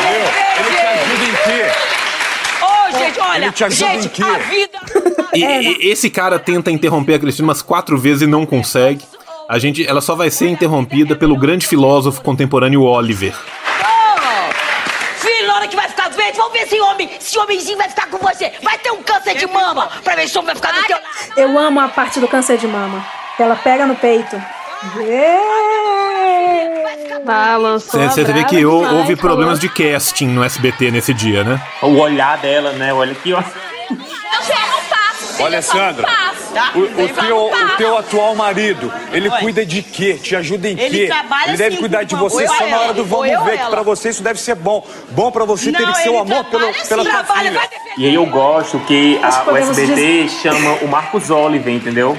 Speaker 17: Entendeu? Ele te ajuda em quê?
Speaker 16: Ô, gente, olha,
Speaker 17: Ele te ajuda em
Speaker 16: gente,
Speaker 17: quê?
Speaker 16: a vida...
Speaker 3: E, e- esse cara tenta interromper a Cristina umas quatro vezes e não consegue. A gente, ela só vai ser interrompida pelo grande filósofo contemporâneo Oliver.
Speaker 16: Filho, na hora que vai ficar doente, vamos ver se homem, se homenzinho vai ficar com você. Vai ter um câncer de mama pra ver se o homem vai ficar do teu lado.
Speaker 2: Eu amo a parte do câncer de mama. Ela pega no peito.
Speaker 5: Ah, lançou
Speaker 3: Você, vê que houve
Speaker 5: falou.
Speaker 3: problemas de casting no SBT nesse dia, né?
Speaker 4: O olhar dela, né? Olha aqui, ó.
Speaker 8: Eu só
Speaker 17: Olha, Sandra.
Speaker 16: Tá?
Speaker 17: o, o teu, o teu atual marido, ele cuida de quê? Te ajuda em
Speaker 16: Ele
Speaker 17: quê?
Speaker 16: trabalha
Speaker 17: ele deve
Speaker 16: assim,
Speaker 17: cuidar de você só na hora do vamos
Speaker 16: eu
Speaker 17: ver, que pra você isso deve ser bom. Bom pra você ter
Speaker 16: Não,
Speaker 17: que ser o amor pelo, pela
Speaker 16: assim,
Speaker 17: sua
Speaker 16: trabalha,
Speaker 17: filha.
Speaker 4: E aí eu gosto que a, o SBT chama o Marcos Oliver, entendeu?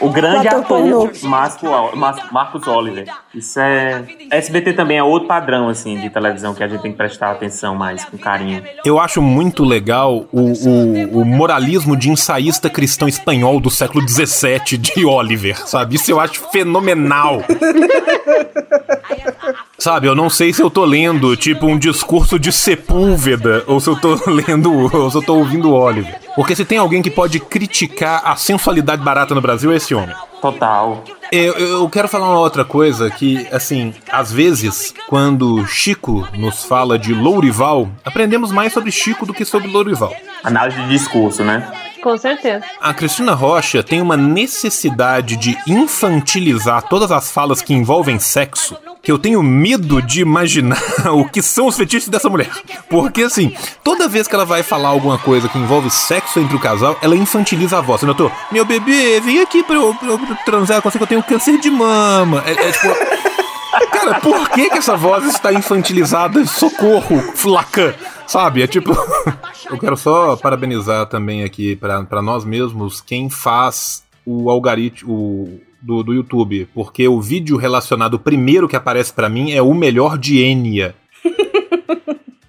Speaker 4: O, o grande
Speaker 2: ator pornô.
Speaker 4: ator Marcos, Mar- Marcos Oliver. Isso é. SBT também é outro padrão, assim, de televisão que a gente tem que prestar atenção mais, com carinho.
Speaker 3: Eu acho muito legal o, o, o moralismo de ensaísta cristão espanhol do século XVII de Oliver, sabe? Isso eu acho fenomenal. [laughs] Sabe, eu não sei se eu tô lendo, tipo, um discurso de Sepúlveda, ou se eu tô [laughs] lendo, ou se eu tô ouvindo Oliver. Porque se tem alguém que pode criticar a sensualidade barata no Brasil, é esse homem.
Speaker 4: Total.
Speaker 3: Eu, eu quero falar uma outra coisa que, assim, às vezes, quando Chico nos fala de Lourival, aprendemos mais sobre Chico do que sobre Lourival.
Speaker 4: Análise de discurso, né?
Speaker 5: Com certeza.
Speaker 3: A Cristina Rocha tem uma necessidade de infantilizar todas as falas que envolvem sexo, que eu tenho medo de imaginar [laughs] o que são os fetiches dessa mulher. Porque, assim, toda vez que ela vai falar alguma coisa que envolve sexo entre o casal, ela infantiliza a voz. Você notou? Meu bebê, vem aqui pra eu, pra eu transar com você que eu tenho câncer de mama. É, é tipo. [laughs] Cara, por que, que essa voz está infantilizada? Socorro, Lacan. Sabe? É tipo. [laughs] Eu quero só parabenizar também aqui pra nós mesmos quem faz o algoritmo do, do YouTube. Porque o vídeo relacionado primeiro que aparece pra mim é o melhor de Enya. [laughs]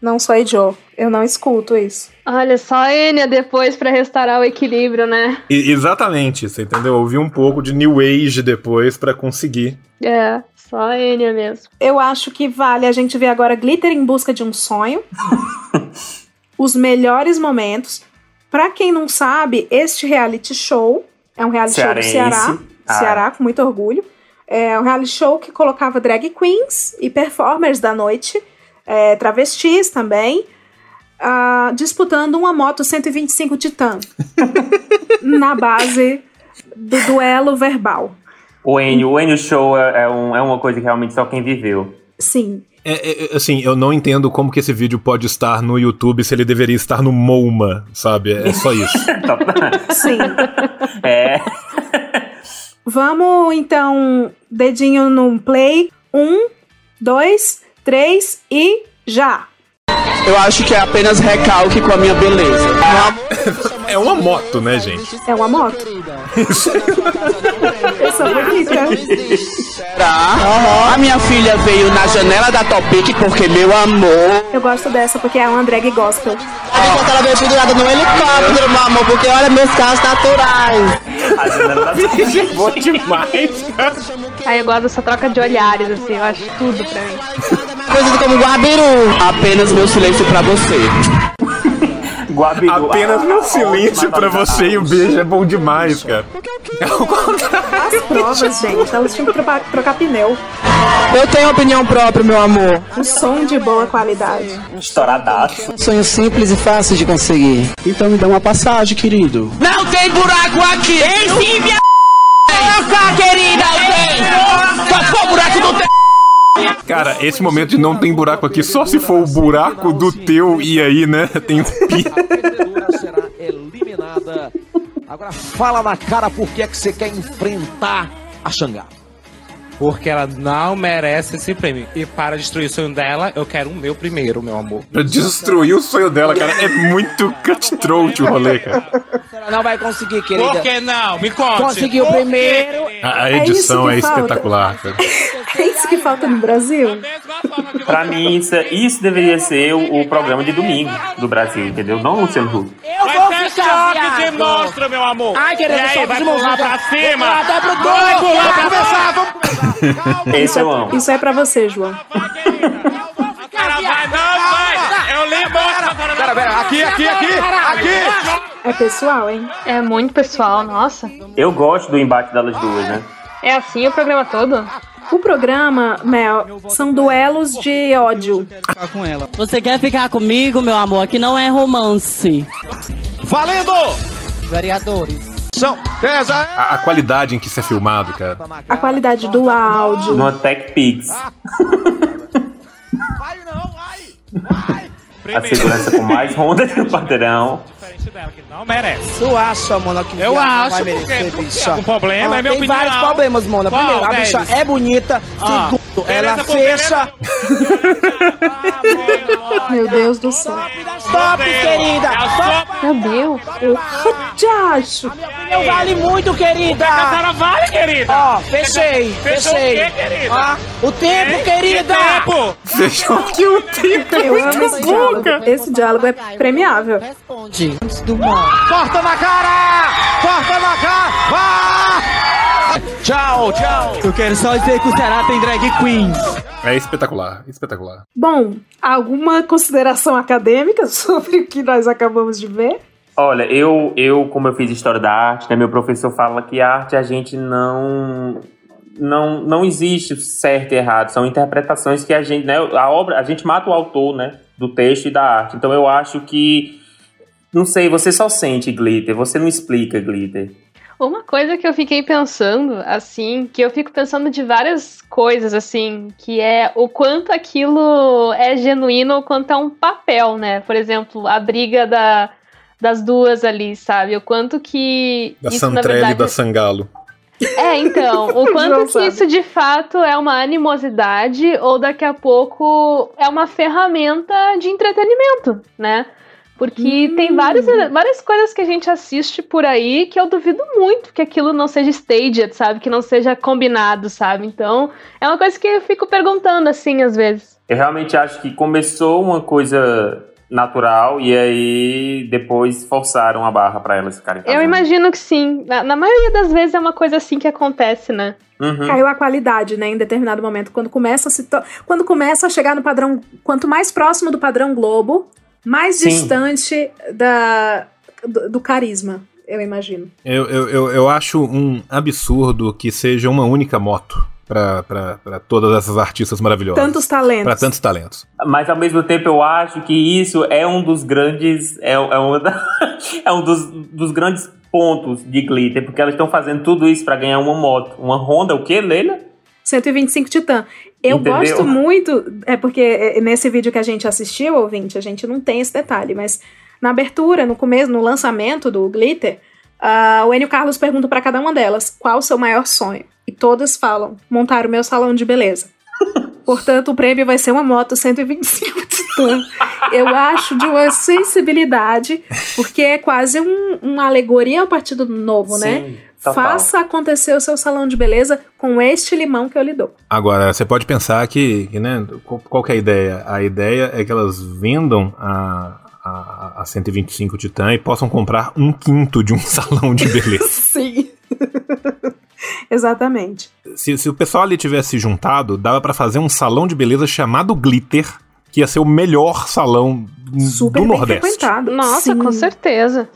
Speaker 2: Não sou Joe. Eu não escuto isso.
Speaker 5: Olha, só Enya depois pra restaurar o equilíbrio, né?
Speaker 3: E- exatamente, você entendeu? Eu ouvi um pouco de New Age depois pra conseguir.
Speaker 5: É, só Enya mesmo.
Speaker 2: Eu acho que vale a gente ver agora Glitter em Busca de um Sonho. [laughs] Os melhores momentos. Pra quem não sabe, este reality show é um reality show do
Speaker 4: Cearense.
Speaker 2: Ceará.
Speaker 4: Ah.
Speaker 2: Ceará, com muito orgulho. É um reality show que colocava drag queens e performers da noite, é, travestis também, ah, disputando uma moto 125 Titan [laughs] na base do duelo verbal.
Speaker 4: O Enio, o Enio Show é, é um- é uma coisa que realmente só quem viveu.
Speaker 2: Sim.
Speaker 3: É, é, assim, eu não entendo como que esse vídeo pode estar no YouTube se ele deveria estar no MoMA, sabe? É só isso. [laughs]
Speaker 2: Sim. [laughs]
Speaker 4: É.
Speaker 2: Vamos então, dedinho no play. Um, dois, três e já!
Speaker 18: Eu acho que é apenas recalque com a minha beleza.
Speaker 3: É uma moto, né, gente?
Speaker 2: É uma moto. [laughs] Bonita.
Speaker 18: Será? A minha filha veio na janela da Topic porque, meu amor.
Speaker 2: Eu gosto dessa porque é uma drag gospel.
Speaker 6: Enquanto ela veio pendurada no helicóptero, meu amor, porque olha meus carros naturais.
Speaker 4: A janela da Topic
Speaker 3: Bom demais, cara.
Speaker 5: Aí eu gosto dessa troca de olhares, assim, eu acho tudo pra mim.
Speaker 6: Conhecido como Guabiru.
Speaker 18: Apenas meu silêncio pra você.
Speaker 4: Guabiru.
Speaker 3: Apenas
Speaker 4: Ah,
Speaker 3: meu
Speaker 4: ah,
Speaker 3: silêncio pra você e o beijo é bom demais, cara.
Speaker 2: As provas, gente, elas tinham que trocar, trocar pneu.
Speaker 6: Eu tenho opinião própria, meu amor.
Speaker 2: Um som de boa qualidade.
Speaker 4: Estouradaço.
Speaker 6: Sonho simples e fácil de conseguir.
Speaker 18: Então me dá uma passagem, querido.
Speaker 16: Não tem buraco aqui! Ei, sim, minha Coloca, querida! Ei! Só for buraco do
Speaker 3: Cara, esse momento de não tem buraco aqui, só se for o buraco do teu e aí, né? [laughs] Tem um pi.
Speaker 19: será eliminada. Agora fala na cara por que é que você quer enfrentar a Xangá.
Speaker 20: Porque ela não merece esse prêmio. E para destruir o sonho dela, eu quero o meu primeiro, meu amor.
Speaker 3: Pra destruir o sonho dela, cara. É muito cutthroat o rolê, cara.
Speaker 6: Ela não vai conseguir, querida.
Speaker 20: Por que não? Me conte.
Speaker 6: Conseguiu
Speaker 20: quê?
Speaker 6: primeiro.
Speaker 3: A, a
Speaker 2: É
Speaker 3: edição é,
Speaker 2: falta.
Speaker 3: espetacular, cara.
Speaker 2: É isso que falta no Brasil?
Speaker 4: Pra mim, isso, isso deveria ser o, o programa de domingo do Brasil, entendeu? Não o Luciano Huck.
Speaker 6: Eu vou ficar,
Speaker 20: choque de monstro, meu amor.
Speaker 6: Ai, querida,
Speaker 20: e aí, vai pular pra cima.
Speaker 6: Vai pro dois.
Speaker 20: Vai pular
Speaker 6: Vamos
Speaker 20: pra
Speaker 6: começar,
Speaker 20: vamos.
Speaker 4: Esse eu amo.
Speaker 2: Isso é pra você, João.
Speaker 20: Cara, vai, não vai. Eu agora.
Speaker 19: Pera, pera, aqui, aqui, aqui, aqui!
Speaker 2: É pessoal, hein?
Speaker 5: É muito pessoal, nossa.
Speaker 4: Eu gosto do embate delas duas, né?
Speaker 5: É assim o programa todo?
Speaker 2: O programa, Mel, são duelos de ódio.
Speaker 6: com ela. Você quer ficar comigo, meu amor? Que não é romance.
Speaker 19: Valendo!
Speaker 6: Vereadores.
Speaker 19: César!
Speaker 3: A, a qualidade em que isso é filmado, cara.
Speaker 2: A qualidade do áudio.
Speaker 4: Numa Tech Pix. A segurança com mais Honda que o [laughs] padrão.
Speaker 20: Não merece.
Speaker 6: Tu acha, Mona, que
Speaker 20: Eu acho,
Speaker 6: vai merecer,
Speaker 20: porque
Speaker 6: bicha?
Speaker 20: algum problema, é minha
Speaker 6: Tem
Speaker 20: opinião.
Speaker 6: vários problemas, Mona.
Speaker 20: Qual
Speaker 6: Primeiro, a
Speaker 20: deles?
Speaker 6: bicha é bonita.
Speaker 20: Ah,
Speaker 6: Segundo,
Speaker 20: beleza,
Speaker 6: ela fecha. [laughs]
Speaker 2: Meu Deus do céu.
Speaker 6: Top, querida.
Speaker 5: Meu Deus.
Speaker 2: Já [laughs] acho.
Speaker 6: Não vale muito, querida.
Speaker 20: A cara vale, querida.
Speaker 6: Ó, fechei,
Speaker 20: Fechou
Speaker 6: fechei.
Speaker 20: o quê, querida?
Speaker 6: Ó, o tempo,
Speaker 20: Hein?
Speaker 6: querida.
Speaker 20: Que tempo?
Speaker 3: Fechou [laughs] que o tempo é
Speaker 2: Eu
Speaker 3: muito
Speaker 2: esse diálogo. Esse diálogo é premiável.
Speaker 6: Responde. Do mal.
Speaker 19: Corta na cara! Corta na cara! Vá! Tchau, tchau!
Speaker 6: Eu quero só dizer que o Ceará tem drag queens.
Speaker 3: É espetacular, espetacular.
Speaker 2: Bom, alguma consideração acadêmica [laughs] sobre o que nós acabamos de ver?
Speaker 4: Olha, eu, eu, como eu fiz História da Arte, né, meu professor fala que a arte a gente não... Não, não existe certo e errado, são interpretações que a gente, né, a obra, a gente mata o autor, né, do texto e da arte. Então eu acho que, não sei, você só sente glitter, você não explica glitter.
Speaker 5: Uma coisa que eu fiquei pensando, assim, que eu fico pensando de várias coisas, assim, que é o quanto aquilo é genuíno, o quanto é um papel, né? Por exemplo, a briga da, das duas ali, sabe? O quanto que.
Speaker 3: Da
Speaker 5: isso, na
Speaker 3: Santrelli e
Speaker 5: verdade,
Speaker 3: da Sangalo.
Speaker 5: É, então, o [laughs] quanto que
Speaker 2: sabe.
Speaker 5: isso de fato é uma animosidade ou daqui a pouco é uma ferramenta de entretenimento, né? Porque tem várias, várias coisas que a gente assiste por aí que eu duvido muito que aquilo não seja staged, sabe? Que não seja combinado, sabe? Então, é uma coisa que eu fico perguntando assim às vezes.
Speaker 4: Eu realmente acho que começou uma coisa natural e aí depois forçaram a barra pra elas ficarem
Speaker 5: Eu
Speaker 4: fazendo.
Speaker 5: imagino que sim. Na, na maioria das vezes é uma coisa assim que acontece, né?
Speaker 4: Uhum.
Speaker 2: Caiu a qualidade, né, em determinado momento. Quando começa a se to- quando começa a chegar no padrão, quanto mais próximo do padrão Globo, mais
Speaker 3: Sim.
Speaker 2: distante da, do, do carisma, eu imagino.
Speaker 3: Eu, eu, eu, eu acho um absurdo que seja uma única moto pra todas essas artistas maravilhosas.
Speaker 2: Tantos talentos.
Speaker 3: Pra tantos talentos.
Speaker 4: Mas ao mesmo tempo eu acho que isso é um dos grandes. É, é, uma [laughs] é um dos, dos grandes pontos de glitter, porque elas estão fazendo tudo isso pra ganhar uma moto. Uma Honda, o quê, Leila?
Speaker 2: 125 Titã. Eu
Speaker 4: Entendeu?
Speaker 2: gosto muito, é porque é, nesse vídeo que a gente assistiu, ouvinte, a gente não tem esse detalhe, mas na abertura, no começo, no lançamento do Glitter, ah, o Enio Carlos pergunta pra cada uma delas qual o seu maior sonho. E todas falam: montar o meu salão de beleza. [laughs] Portanto, o prêmio vai ser uma moto 125 Titã. Eu acho de uma sensibilidade, porque é quase um, uma alegoria ao Partido Novo, né?
Speaker 3: Total.
Speaker 2: Faça acontecer o seu salão de beleza com este limão que eu lhe dou.
Speaker 3: Agora, você pode pensar que, que, né, qual, que é a ideia? A ideia é que elas vendam a, a, a 125 Titã e possam comprar um quinto de um [laughs] salão de beleza. [laughs]
Speaker 2: Sim. [laughs] Exatamente.
Speaker 3: se, se o pessoal ali tivesse juntado, dava pra fazer um salão de beleza chamado Glitter, que ia ser o melhor salão
Speaker 2: Super
Speaker 3: do
Speaker 2: bem
Speaker 3: Nordeste.
Speaker 2: frequentado.
Speaker 5: Nossa,
Speaker 2: Sim.
Speaker 5: com certeza.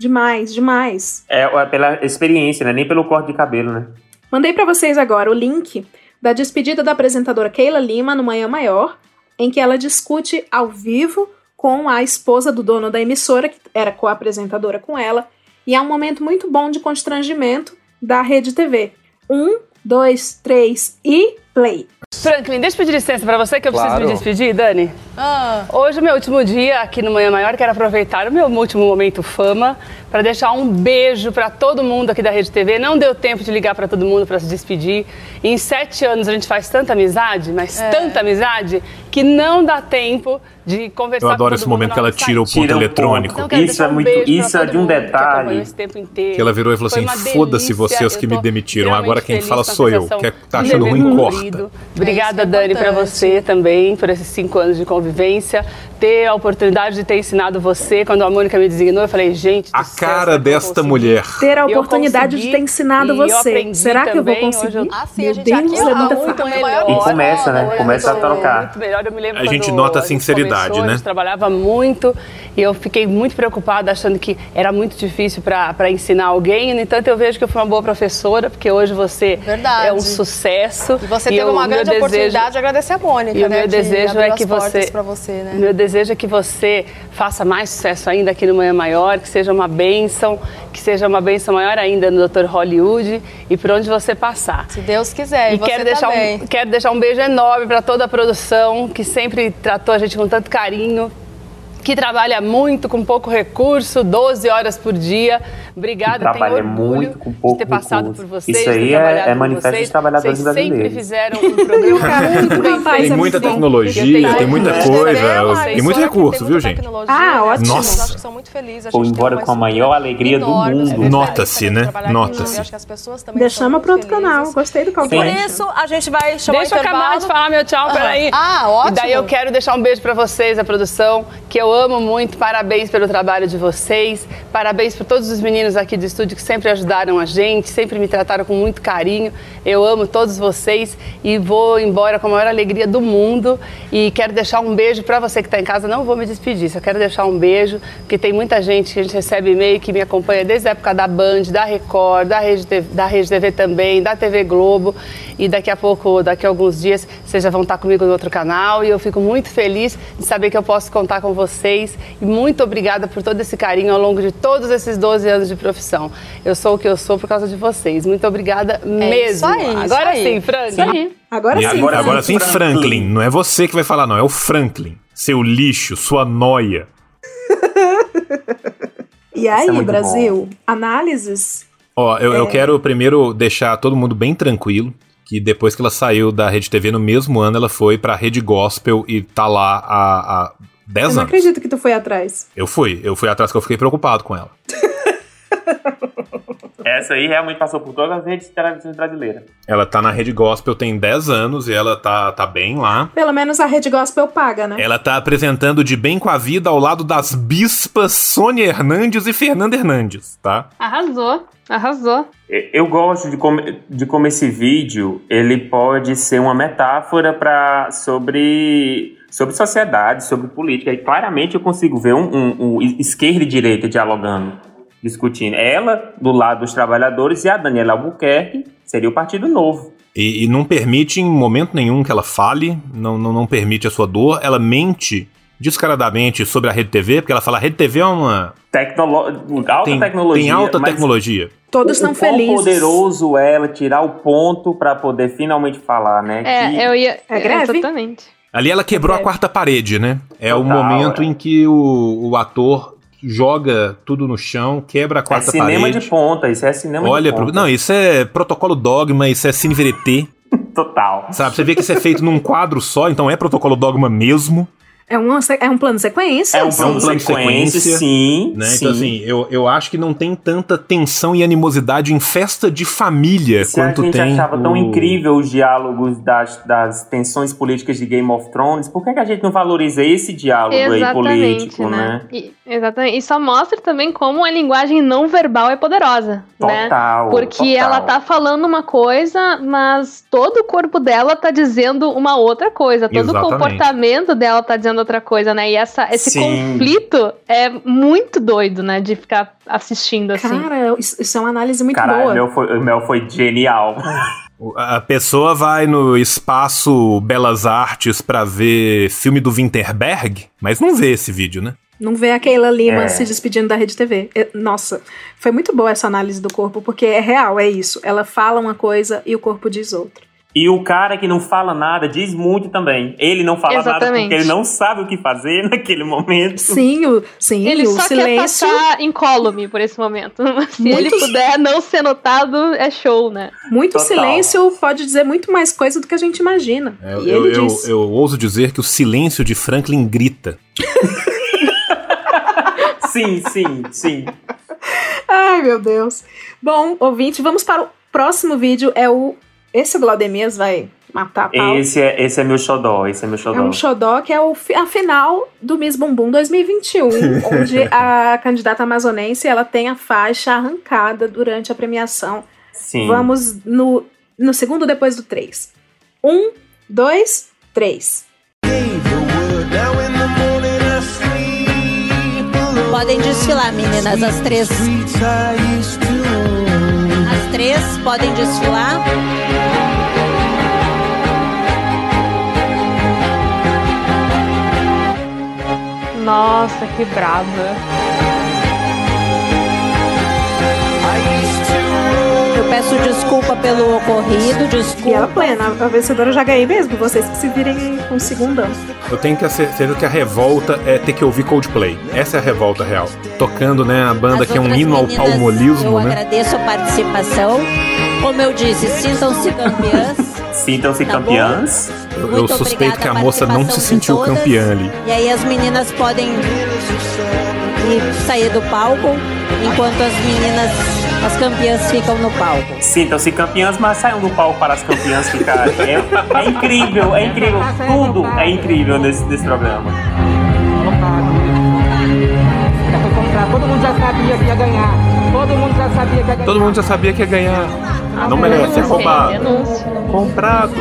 Speaker 2: Demais, demais.
Speaker 4: É, é pela experiência, né? Nem pelo corte de cabelo, né?
Speaker 2: Mandei pra vocês agora o link da despedida da apresentadora Keila Lima no Manhã Maior, em que ela discute ao vivo com a esposa do dono da emissora, que era co-apresentadora com ela, e é um momento muito bom de constrangimento da Rede TV. Um, dois, três e play.
Speaker 21: Franklin, deixa eu pedir licença pra você que eu preciso
Speaker 2: Claro.
Speaker 21: me despedir, Dani. Hoje é meu último dia aqui no Manhã Maior, quero aproveitar o meu último momento fama para deixar um beijo pra todo mundo aqui da Rede TV. Não deu tempo de ligar pra todo mundo pra se despedir. Em sete anos a gente faz tanta amizade, mas
Speaker 3: É.
Speaker 21: tanta amizade, que não dá tempo de conversar
Speaker 3: Eu adoro
Speaker 21: com
Speaker 3: esse momento que ela tira o ponto eletrônico.
Speaker 21: Então, quero
Speaker 4: Isso
Speaker 21: deixar
Speaker 4: é
Speaker 21: um
Speaker 4: muito- isso é de um
Speaker 21: que
Speaker 4: detalhe.
Speaker 21: acompanhou esse tempo inteiro.
Speaker 3: Que ela virou e falou
Speaker 21: Foi
Speaker 3: assim: foda-se vocês que me demitiram, agora quem fala sou eu.
Speaker 21: sensação
Speaker 3: Quer tá achando ruim, corta.
Speaker 21: Cumprido. Obrigada, Dani, pra você também, por esses cinco anos de convivência. Ter a oportunidade de ter ensinado você. Quando a Mônica me designou, eu falei, gente.
Speaker 3: A cara desta mulher.
Speaker 2: Ter a oportunidade de ter ensinado você. Será que eu vou conseguir?
Speaker 21: eu-
Speaker 2: Meu
Speaker 21: Ah, sim,
Speaker 2: Deus,
Speaker 21: a gente aqui
Speaker 2: é muita
Speaker 21: muito melhor.
Speaker 4: E começa, né? Começa a trocar.
Speaker 21: Muito melhor. Eu me lembro
Speaker 3: A gente nota a
Speaker 21: gente
Speaker 3: sinceridade,
Speaker 21: começou,
Speaker 3: né?
Speaker 21: A gente trabalhava muito e eu fiquei muito preocupada, achando que era muito difícil para ensinar alguém. No entanto, eu vejo que eu fui uma boa professora, porque hoje você
Speaker 22: Verdade.
Speaker 21: é um sucesso.
Speaker 22: E você
Speaker 21: E
Speaker 22: teve
Speaker 21: eu-
Speaker 22: uma
Speaker 21: meu
Speaker 22: grande
Speaker 21: desejo-
Speaker 22: oportunidade de agradecer a Mônica,
Speaker 21: e o
Speaker 22: né?
Speaker 21: meu
Speaker 22: que
Speaker 21: desejo é que você,
Speaker 22: você, né?
Speaker 21: meu desejo é que você faça mais sucesso ainda aqui no Manhã Maior, que seja uma bênção, que seja uma bênção maior ainda no Dr. Hollywood e por onde você passar.
Speaker 22: Se Deus quiser, e,
Speaker 21: E quero deixar,
Speaker 22: também.
Speaker 21: um, quero deixar um beijo enorme para toda a produção que sempre tratou a gente com tanto carinho. Que trabalha muito com pouco recurso, 12 horas por dia. Obrigada, tenho
Speaker 4: Trabalha
Speaker 21: orgulho
Speaker 4: muito com pouco
Speaker 21: de ter passado
Speaker 4: recurso.
Speaker 21: por vocês.
Speaker 4: Isso
Speaker 21: de ter
Speaker 4: aí é- é manifesto
Speaker 21: vocês.
Speaker 4: dos trabalhadores
Speaker 21: Vocês sempre
Speaker 4: brasileiros.
Speaker 21: fizeram um programa muito bem feito.
Speaker 3: Tem muita tecnologia, tem muita coisa, tem muito recurso, viu, gente?
Speaker 2: Ah, ótimo.
Speaker 3: Nossa.
Speaker 22: Acho que são muito felizes. Tem
Speaker 4: embora com a maior alegria do mundo.
Speaker 3: Nota-se, né?
Speaker 22: aqui.
Speaker 3: Nota-se.
Speaker 22: Eu acho que as pessoas também
Speaker 2: Deixamos para outro canal. Gostei do
Speaker 22: E por isso, a gente vai chamar
Speaker 21: Deixa
Speaker 22: o
Speaker 21: eu acabar de falar meu tchau,
Speaker 22: Ah.
Speaker 21: peraí.
Speaker 22: Ah, ótimo.
Speaker 21: E daí eu quero deixar um beijo pra vocês, a produção, que eu amo muito. Parabéns pelo trabalho de vocês. Parabéns por todos os meninos aqui do estúdio que sempre ajudaram a gente, sempre me trataram com muito carinho. Eu amo todos vocês e vou embora com a maior alegria do mundo. E quero deixar um beijo pra você que tá em casa. Não vou me despedir, só quero deixar um beijo, porque tem muita gente que a gente recebe e-mail que me acompanha desde a época da Band, da Record, da Rede TV, da Rede TV também, da TV Globo. E daqui a pouco, daqui a alguns dias, vocês já vão estar comigo no outro canal. E eu fico muito feliz de saber que eu posso contar com vocês. E muito obrigada por todo esse carinho ao longo de todos esses 12 anos de profissão. Eu sou o que eu sou por causa de vocês. Muito obrigada mesmo.
Speaker 22: isso aí, isso
Speaker 21: Agora
Speaker 22: aí.
Speaker 21: sim, Frank.
Speaker 22: Isso aí.
Speaker 2: Agora
Speaker 3: E
Speaker 2: sim.
Speaker 3: agora, agora sim, Franklin. Não é você que vai falar, não. É o Franklin. Seu lixo, sua noia. [laughs]
Speaker 2: E
Speaker 3: Isso é
Speaker 2: aí,
Speaker 3: muito
Speaker 2: Brasil? Análises?
Speaker 3: Ó, eu, eu
Speaker 2: É.
Speaker 3: quero primeiro deixar todo mundo bem tranquilo. Que depois que ela saiu da Rede TV, no mesmo ano, ela foi pra Rede Gospel e tá lá há, há 10
Speaker 2: Eu não
Speaker 3: anos.
Speaker 2: acredito que tu foi atrás.
Speaker 3: Eu fui. Eu fui atrás que eu fiquei preocupado com ela. [laughs]
Speaker 4: Essa aí realmente passou por todas as redes de televisão brasileiras.
Speaker 3: Ela tá na Rede Gospel tem 10 anos e ela tá, tá bem lá.
Speaker 2: Pelo menos a Rede Gospel paga, né?
Speaker 3: Ela tá apresentando de bem com a vida ao lado das bispas Sônia Hernandes e Fernanda Hernandes, tá?
Speaker 5: Arrasou, arrasou.
Speaker 4: Eu gosto de como, de como esse vídeo ele pode ser uma metáfora para sobre sobre sociedade, sobre política. E claramente eu consigo ver um, um- um esquerda e direita dialogando, discutindo. Ela do lado dos trabalhadores e a Daniela Albuquerque seria o Partido Novo.
Speaker 3: E, e não permite em momento nenhum que ela fale, não, não, não permite a sua dor. Ela mente descaradamente sobre a Rede TV, porque ela fala: a Rede TV é uma.
Speaker 4: Tecnolo alta
Speaker 3: tem,
Speaker 4: tecnologia.
Speaker 3: Tem alta tecnologia.
Speaker 2: Todos
Speaker 4: o,
Speaker 2: são
Speaker 4: o quão
Speaker 2: felizes.
Speaker 4: poderoso ela tirar o ponto pra poder finalmente falar, né?
Speaker 5: É,
Speaker 4: Que-
Speaker 5: eu ia.
Speaker 2: É greve?
Speaker 5: Exatamente.
Speaker 3: Ali ela quebrou a quarta parede, né? É o
Speaker 4: Total,
Speaker 3: momento
Speaker 4: é.
Speaker 3: em que o, o ator joga tudo no chão, quebra a
Speaker 4: É
Speaker 3: quarta
Speaker 4: cinema
Speaker 3: parede.
Speaker 4: de ponta, isso é cinema
Speaker 3: Olha,
Speaker 4: de
Speaker 3: pro...
Speaker 4: ponta.
Speaker 3: não, isso é protocolo dogma, isso é cine verité, [laughs]
Speaker 4: Total.
Speaker 3: sabe? Você vê que isso é feito num quadro só, então é protocolo dogma mesmo.
Speaker 2: É, um, é um plano de sequência?
Speaker 4: É um
Speaker 3: É um
Speaker 4: plano
Speaker 3: plano
Speaker 4: sequência,
Speaker 3: sequência,
Speaker 4: sim.
Speaker 3: Né?
Speaker 4: sim.
Speaker 3: Então, assim, eu, eu acho que não tem tanta tensão e animosidade em festa de família
Speaker 4: Se a
Speaker 3: quanto
Speaker 4: gente
Speaker 3: tem.
Speaker 4: achava
Speaker 3: o...
Speaker 4: tão incrível os diálogos das, das tensões políticas de Game of Thrones, por que, que a gente não valoriza esse diálogo aí
Speaker 5: Exatamente,
Speaker 4: político,
Speaker 5: né?
Speaker 4: né?
Speaker 5: E, exatamente. E só mostra também como a linguagem não verbal é poderosa, né?
Speaker 4: Total,
Speaker 5: Porque
Speaker 4: total.
Speaker 5: ela tá falando uma coisa, mas todo o corpo dela tá dizendo uma outra coisa. Todo
Speaker 3: Exatamente.
Speaker 5: o comportamento dela tá dizendo outra coisa, né? E essa, esse
Speaker 4: Sim.
Speaker 5: conflito é muito doido, né? De ficar assistindo assim.
Speaker 2: Cara, isso, isso é uma análise muito
Speaker 4: Caralho,
Speaker 2: boa.
Speaker 4: o meu foi, o meu foi genial.
Speaker 3: A pessoa vai no espaço Belas Artes pra ver filme do Winterberg, mas não vê esse vídeo, né?
Speaker 2: Não vê a Keila Lima
Speaker 4: É.
Speaker 2: se despedindo da Rede TV. É, Nossa, foi muito boa essa análise do corpo, porque é real, é isso. Ela fala uma coisa e o corpo diz outra.
Speaker 4: E o cara que não fala nada diz muito também. Ele não fala nada
Speaker 5: Exatamente.
Speaker 4: porque ele não sabe o que fazer [laughs] naquele momento.
Speaker 2: Sim, o, sim,
Speaker 5: Ele
Speaker 2: o
Speaker 5: só
Speaker 2: silêncio.
Speaker 5: quer passar incólume por esse momento. [laughs] Se ele
Speaker 2: Muito-
Speaker 5: puder não ser notado, é show, né?
Speaker 2: Muito
Speaker 4: Total.
Speaker 2: silêncio pode dizer muito mais coisa do que a gente imagina.
Speaker 3: É,
Speaker 2: e
Speaker 3: eu,
Speaker 2: ele
Speaker 3: eu,
Speaker 2: diz.
Speaker 3: eu ouso dizer que o silêncio de Franklin grita. [laughs]
Speaker 4: Sim, sim, sim.
Speaker 2: Ai, meu Deus. Bom, ouvinte, vamos para o próximo vídeo. É o. Esse Glaudemias vai matar a pau.
Speaker 4: Esse é, esse é meu xodó, esse é meu
Speaker 2: É
Speaker 4: xodó.
Speaker 2: um xodó que é o, fi- a final do Miss Bumbum 2021, [laughs] onde a candidata amazonense ela tem a faixa arrancada durante a premiação.
Speaker 4: Sim.
Speaker 2: Vamos no, no segundo depois do três. Um, dois, três.
Speaker 23: Podem desfilar, meninas, as três. Três podem desfilar.
Speaker 5: Nossa, que braba.
Speaker 23: Peço desculpa pelo ocorrido, desculpa.
Speaker 2: E ela plena, a vencedora eu já ganhei mesmo, vocês que se virem com o segundão.
Speaker 3: Eu tenho que ter certeza que a revolta é ter que ouvir Coldplay. Essa é a revolta real. Tocando, né, a banda
Speaker 23: As
Speaker 3: que é um hino ao palmolismo,
Speaker 23: Eu
Speaker 3: né?
Speaker 23: agradeço a participação. Como eu disse, sintam-se campeãs.
Speaker 4: Sintam-se
Speaker 23: Tá
Speaker 4: campeãs.
Speaker 3: Eu, eu suspeito que a moça não se sentiu
Speaker 23: todas.
Speaker 3: campeã ali.
Speaker 23: E aí as meninas podem ir sair do palco, enquanto as meninas, as campeãs ficam no palco.
Speaker 4: Sintam-se campeãs, mas saiam do palco para as campeãs ficarem. É, é incrível, é incrível. Tudo é incrível nesse, nesse programa.
Speaker 6: Todo mundo já sabia que ia ganhar. Todo mundo já sabia que ia ganhar.
Speaker 3: Todo mundo já sabia que ia ganhar. Não merece, é roubado. Comprado.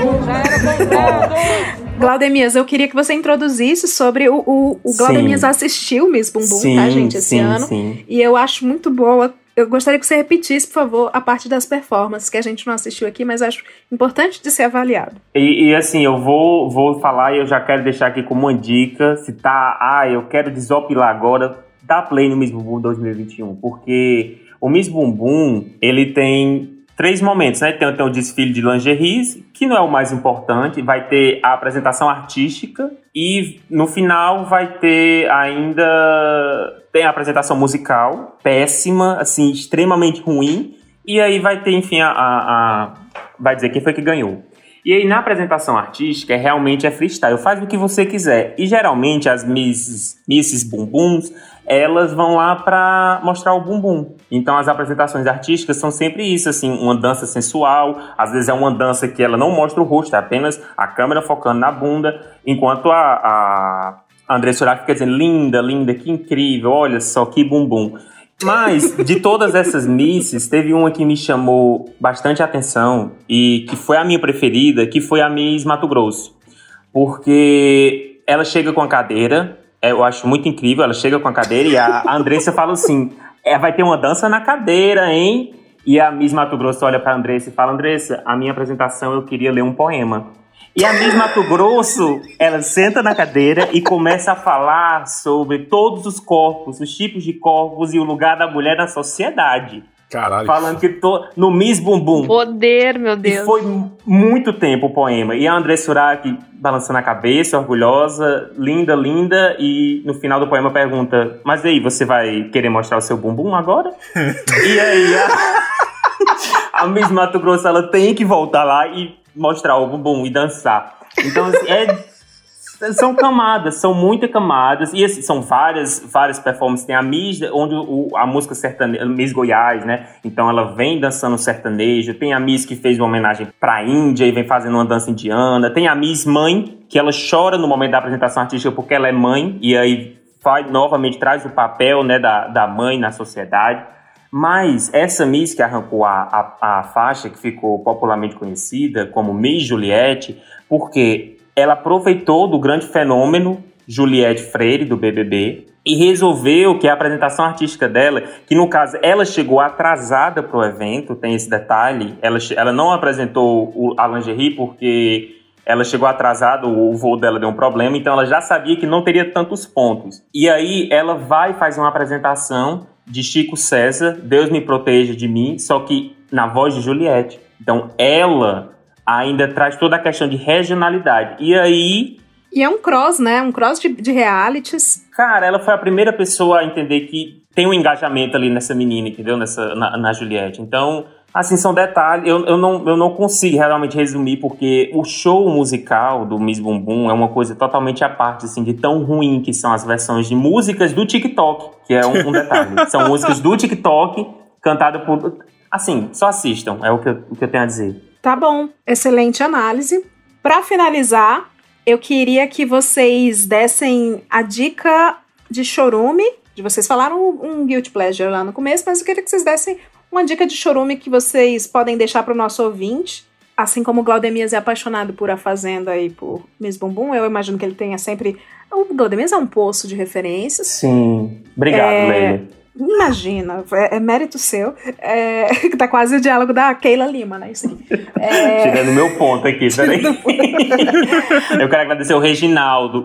Speaker 2: Glaudemias, eu queria que você introduzisse sobre o. O, o Glaudemias assistiu Miss Bumbum,
Speaker 4: Sim,
Speaker 2: tá, gente, esse
Speaker 4: sim,
Speaker 2: ano.
Speaker 4: sim.
Speaker 2: E eu acho muito boa. Eu gostaria que você repetisse, por favor, a parte das performances, que a gente não assistiu aqui, mas acho importante de ser avaliado.
Speaker 4: E, e, assim, eu vou, vou falar e eu já quero deixar aqui como uma dica. Se tá, ah, eu quero desopilar agora, dá play no Miss Bumbum 2021. Porque o Miss Bumbum, ele tem três momentos, né? Tem, tem o desfile de lingeries, que não é o mais importante. Vai ter a apresentação artística. E no final vai ter ainda... Tem a apresentação musical, péssima, assim, extremamente ruim. E aí vai ter, enfim, a- a- a vai dizer quem foi que ganhou. E aí, na apresentação artística, é realmente é freestyle. Faz o que você quiser. E geralmente as misses, misses bumbuns, elas vão lá pra mostrar o bumbum. Então as apresentações artísticas são sempre isso, assim, uma dança sensual. Às vezes é uma dança que ela não mostra o rosto, é apenas a câmera focando na bunda. Enquanto a, a Andressa Urach fica dizendo, linda, linda, que incrível, olha só que bumbum. Mas, de todas essas misses, teve uma que me chamou bastante atenção e que foi a minha preferida, que foi a Miss Mato Grosso. Porque ela chega com a cadeira, eu acho muito incrível, ela chega com a cadeira e a Andressa fala assim, é, vai ter uma dança na cadeira, hein? E a Miss Mato Grosso olha pra Andressa e fala, Andressa, a minha apresentação eu queria ler um poema. E a Miss Mato Grosso, ela senta na cadeira e começa a falar sobre todos os corpos, os tipos de corpos e o lugar da mulher na sociedade.
Speaker 3: Caralho.
Speaker 4: Falando que tô no Miss Bumbum.
Speaker 5: Poder, meu
Speaker 4: E
Speaker 5: Deus.
Speaker 4: foi muito tempo o poema. E a André Surak balançando a cabeça, orgulhosa, linda, linda. E no final do poema pergunta: Mas aí, você vai querer mostrar o seu bumbum agora? [laughs] e aí, a, a Miss Mato Grosso ela tem que voltar lá e mostrar o bumbum e dançar. Então, assim, é. São camadas, são muitas camadas, e assim, são várias, várias performances. Tem a Miss, onde o, a música sertaneja, Miss Goiás, né? Então ela vem dançando sertanejo. Tem a Miss que fez uma homenagem pra Índia e vem fazendo uma dança indiana. Tem a Miss Mãe, que ela chora no momento da apresentação artística porque ela é mãe, e aí faz, novamente traz o papel né, da, da mãe na sociedade. Mas essa Miss que arrancou a, a, a faixa, que ficou popularmente conhecida como Miss Juliette, porque ela aproveitou do grande fenômeno Juliette Freire, do BBB, e resolveu que a apresentação artística dela, que no caso ela chegou atrasada para o evento, tem esse detalhe, ela, ela não apresentou o, a lingerie porque ela chegou atrasada, o voo dela deu um problema, então ela já sabia que não teria tantos pontos. E aí ela vai fazer uma apresentação de Chico César, Deus me proteja de mim, só que na voz de Juliette. Então ela ainda traz toda a questão de regionalidade. E aí,
Speaker 2: E é um cross, né? Um cross de, de realities.
Speaker 4: cara, ela foi a primeira pessoa a entender que tem um engajamento ali nessa menina, entendeu? Nessa, na, na Juliette. Então, assim, são detalhes. Eu, eu, não, eu não consigo realmente resumir, porque o show musical do Miss Bumbum é uma coisa totalmente à parte, assim, de tão ruim que são as versões de músicas do TikTok, que é um, um detalhe. [laughs] são músicas do TikTok, cantadas por. Assim, só assistam, é o que eu, o que eu tenho a dizer.
Speaker 2: Tá bom, excelente análise. Pra finalizar, eu queria que vocês dessem a dica de chorume. De vocês falaram um guilty pleasure lá no começo, mas eu queria que vocês dessem uma dica de chorume que vocês podem deixar pro nosso ouvinte. Assim como o Glaudemias é apaixonado por A Fazenda e por Miss Bumbum, eu imagino que ele tenha sempre. O Glaudemias é um poço de referências.
Speaker 4: Sim. Obrigado,
Speaker 2: É,
Speaker 4: Leila.
Speaker 2: Imagina, é, é mérito seu. É, [laughs] tá quase o diálogo da Keila Lima, né? Isso. É,
Speaker 4: Tirando meu ponto aqui, [laughs] peraí. eu quero agradecer o Reginaldo.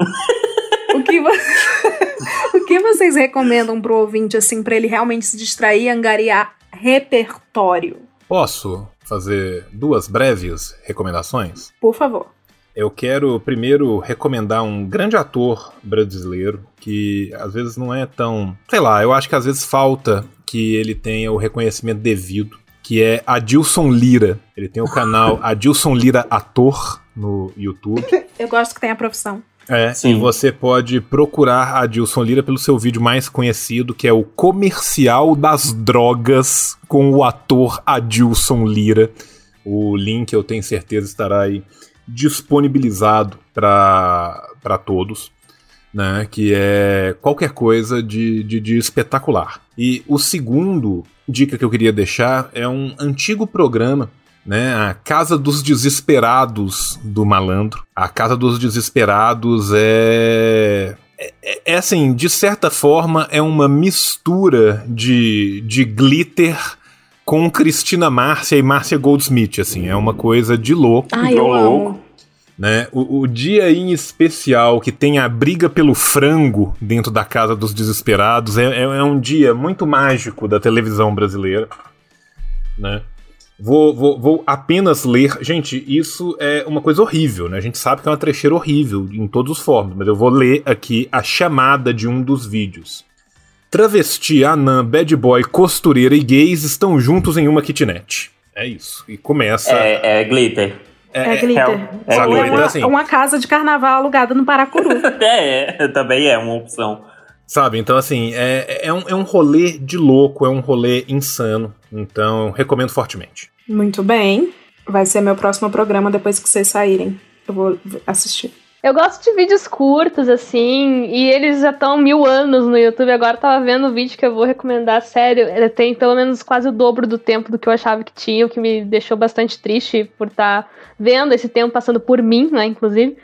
Speaker 2: o, que vo- [laughs] o que vocês recomendam pro ouvinte, assim, pra ele realmente se distrair e angariar repertório?
Speaker 3: Posso fazer duas breves recomendações?
Speaker 2: Por favor.
Speaker 3: Eu quero primeiro recomendar um grande ator brasileiro que às vezes não é tão. Sei lá, eu acho que às vezes falta que ele tenha o reconhecimento devido, que é Adilson Lira. Ele tem o canal [laughs] Adilson Lira Ator no YouTube. [laughs]
Speaker 2: Eu gosto que tenha profissão.
Speaker 3: É, e você pode procurar Adilson Lira pelo seu vídeo mais conhecido, que é o Comercial das Drogas com o ator Adilson Lira. O link eu tenho certeza estará aí disponibilizado para todos, né? Que é qualquer coisa de, de, de espetacular. E o segundo dica que eu queria deixar é um antigo programa né? A Casa dos Desesperados do Malandro. A Casa dos Desesperados é. É, é assim, de certa forma, é uma mistura de, de glitter com Cristina Márcia e Márcia Goldsmith, assim, é uma coisa de louco.
Speaker 2: Ai, eu amo.
Speaker 3: Né? O, o dia em especial que tem a briga pelo frango dentro da Casa dos Desesperados é, é, é um dia muito mágico da televisão brasileira, né? Vou, vou, vou apenas ler. Gente, isso é uma coisa horrível, né? A gente sabe que é uma trecheira horrível em todos os formas, mas eu vou ler aqui a chamada de um dos vídeos. Travesti, anã, bad boy, costureira e gays estão juntos em uma kitnet. É isso. E começa.
Speaker 4: É, é glitter.
Speaker 2: É, glitter.
Speaker 4: É,
Speaker 2: é
Speaker 4: glitter.
Speaker 2: uma,
Speaker 3: assim.
Speaker 2: uma casa de carnaval alugada no Paracuru. [laughs]
Speaker 4: É, também é uma opção.
Speaker 3: Sabe? Então, assim, é, é, um, é um rolê de louco, é um rolê insano. Então, recomendo fortemente.
Speaker 2: Muito bem. Vai ser meu próximo programa depois que vocês saírem. Eu vou assistir.
Speaker 5: Eu gosto de vídeos curtos, assim, e eles já estão mil anos no YouTube. Agora eu tava vendo o vídeo que eu vou recomendar, sério. Ele tem pelo menos quase o dobro do tempo do que eu achava que tinha, o que me deixou bastante triste por estar vendo esse tempo passando por mim, né, inclusive.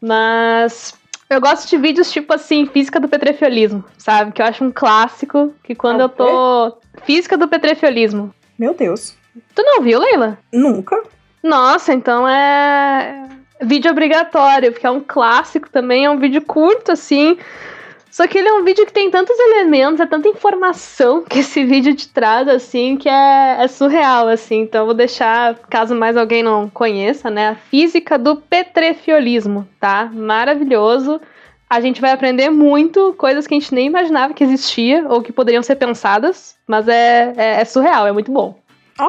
Speaker 5: Mas eu gosto de vídeos tipo assim, física do petrefiolismo, sabe? Que eu acho um clássico, que quando eu tô. Física do petrefiolismo.
Speaker 2: Meu Deus.
Speaker 5: Tu não viu, Leila?
Speaker 2: Nunca.
Speaker 5: Nossa, então é vídeo obrigatório, porque é um clássico também, é um vídeo curto, assim. Só que ele é um vídeo que tem tantos elementos, é tanta informação [laughs] que esse vídeo te traz, assim, que é, é surreal, assim. Então eu vou deixar, caso mais alguém não conheça, né? A física do petrefiolismo, tá? Maravilhoso. A gente vai aprender muito, coisas que a gente nem imaginava que existia ou que poderiam ser pensadas, mas é, é, é surreal, é muito bom.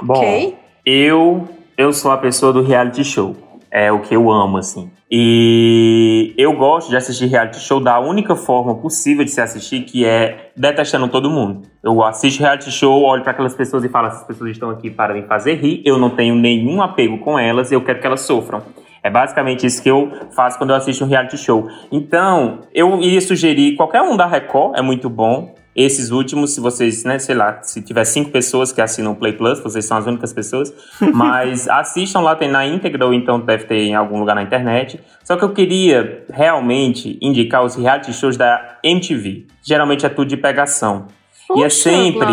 Speaker 4: Bom, eu, eu sou a pessoa do reality show. É o que eu amo, assim. E eu gosto de assistir reality show da única forma possível de se assistir, que é detestando todo mundo. Eu assisto reality show, olho para aquelas pessoas e falo: essas pessoas estão aqui para me fazer rir, eu não tenho nenhum apego com elas, eu quero que elas sofram. É basicamente isso que eu faço quando eu assisto um reality show. Então, eu iria sugerir qualquer um da Record, é muito bom. Esses últimos, se vocês, né, sei lá, se tiver cinco pessoas que assinam o Play Plus, vocês são as únicas pessoas, [laughs] mas assistam lá, tem na íntegra ou então deve ter em algum lugar na internet. Só que eu queria realmente indicar os reality shows da MTV. Geralmente é tudo de pegação. e é sempre,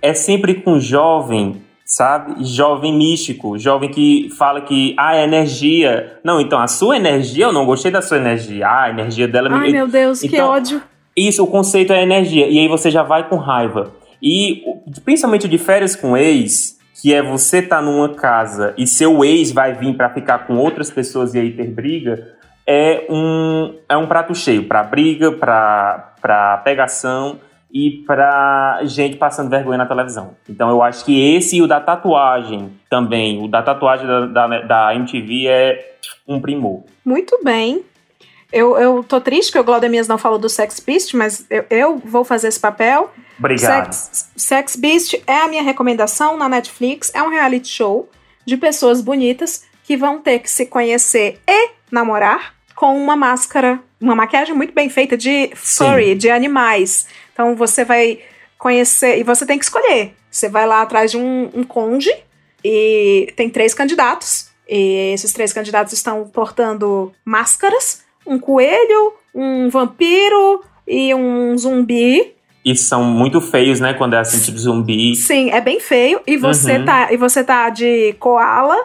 Speaker 4: é sempre com jovem, sabe? Jovem místico, jovem que fala que ah, é energia. Não, então a sua energia, eu não gostei da sua energia. Ah, a energia dela me
Speaker 2: Ai, meu Deus, que
Speaker 4: Então,
Speaker 2: ódio.
Speaker 4: Isso, o conceito é energia. E aí você já vai com raiva. E principalmente de férias com ex, que é você tá numa casa e seu ex vai vir pra ficar com outras pessoas e aí ter briga, é um, é um prato cheio pra briga, pra pegação e pra gente passando vergonha na televisão. Então eu acho que esse e o da tatuagem também, o da tatuagem da, da, da MTV é um primor.
Speaker 2: Muito bem. Eu, eu tô triste que o Glaudemias não falou do Sex Beast, mas eu, eu vou fazer esse papel.
Speaker 4: Obrigado.
Speaker 2: Sex, Sex Beast é a minha recomendação na Netflix. É um reality show de pessoas bonitas que vão ter que se conhecer e namorar com uma máscara, uma maquiagem muito bem feita de furry, de animais. Então você vai conhecer e você tem que escolher. Você vai lá atrás de um, um conge e tem três candidatos. E esses três candidatos estão portando máscaras: um coelho, um vampiro e um zumbi.
Speaker 4: E são muito feios, né? Quando é assim, tipo zumbi.
Speaker 2: Sim, é bem feio. E você
Speaker 4: Uhum.
Speaker 2: tá, e você tá de koala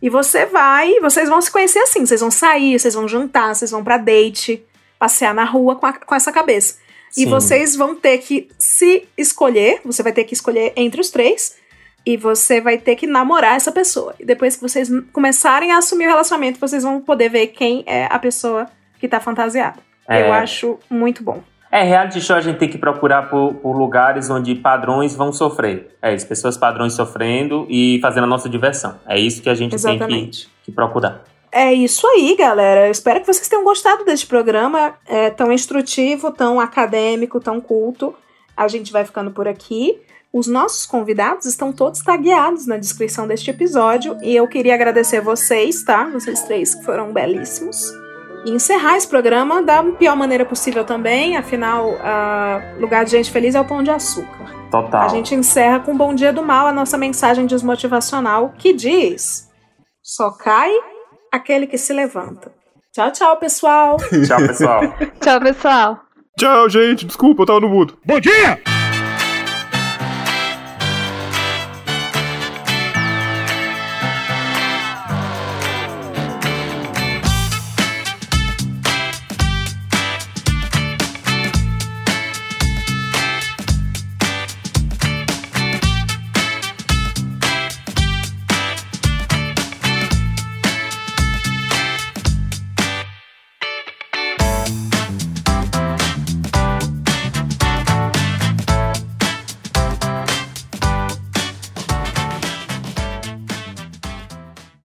Speaker 2: e você vai, vocês vão se conhecer assim, vocês vão sair, vocês vão jantar, vocês vão pra date, passear na rua com, a- com essa cabeça. E
Speaker 4: Sim.
Speaker 2: vocês vão ter que se escolher, você vai ter que escolher entre os três e você vai ter que namorar essa pessoa. E depois que vocês começarem a assumir o relacionamento, vocês vão poder ver quem é a pessoa que tá fantasiada.
Speaker 4: É.
Speaker 2: Eu acho muito bom.
Speaker 4: É, reality show a gente tem que procurar por, por lugares onde padrões vão sofrer. É isso, pessoas padrões sofrendo e fazendo a nossa diversão. É isso que a gente tem que,
Speaker 2: Exatamente.
Speaker 4: que procurar.
Speaker 2: É isso aí, galera. Eu espero que vocês tenham gostado deste programa é, tão instrutivo, tão acadêmico, tão culto. A gente vai ficando por aqui. Os nossos convidados estão todos tagueados na descrição deste episódio e eu queria agradecer vocês, tá? Vocês três que foram belíssimos. E encerrar esse programa da pior maneira possível também, afinal, ah, lugar de gente feliz é o pão de açúcar.
Speaker 4: Total.
Speaker 2: A gente encerra com Bom Dia do Mal, a nossa mensagem desmotivacional, que diz: Só cai aquele que se levanta. Tchau, tchau, pessoal. [laughs]
Speaker 4: Tchau, pessoal. [laughs]
Speaker 5: Tchau, pessoal.
Speaker 3: Tchau, gente. Desculpa, eu tava no mudo.
Speaker 12: Bom dia!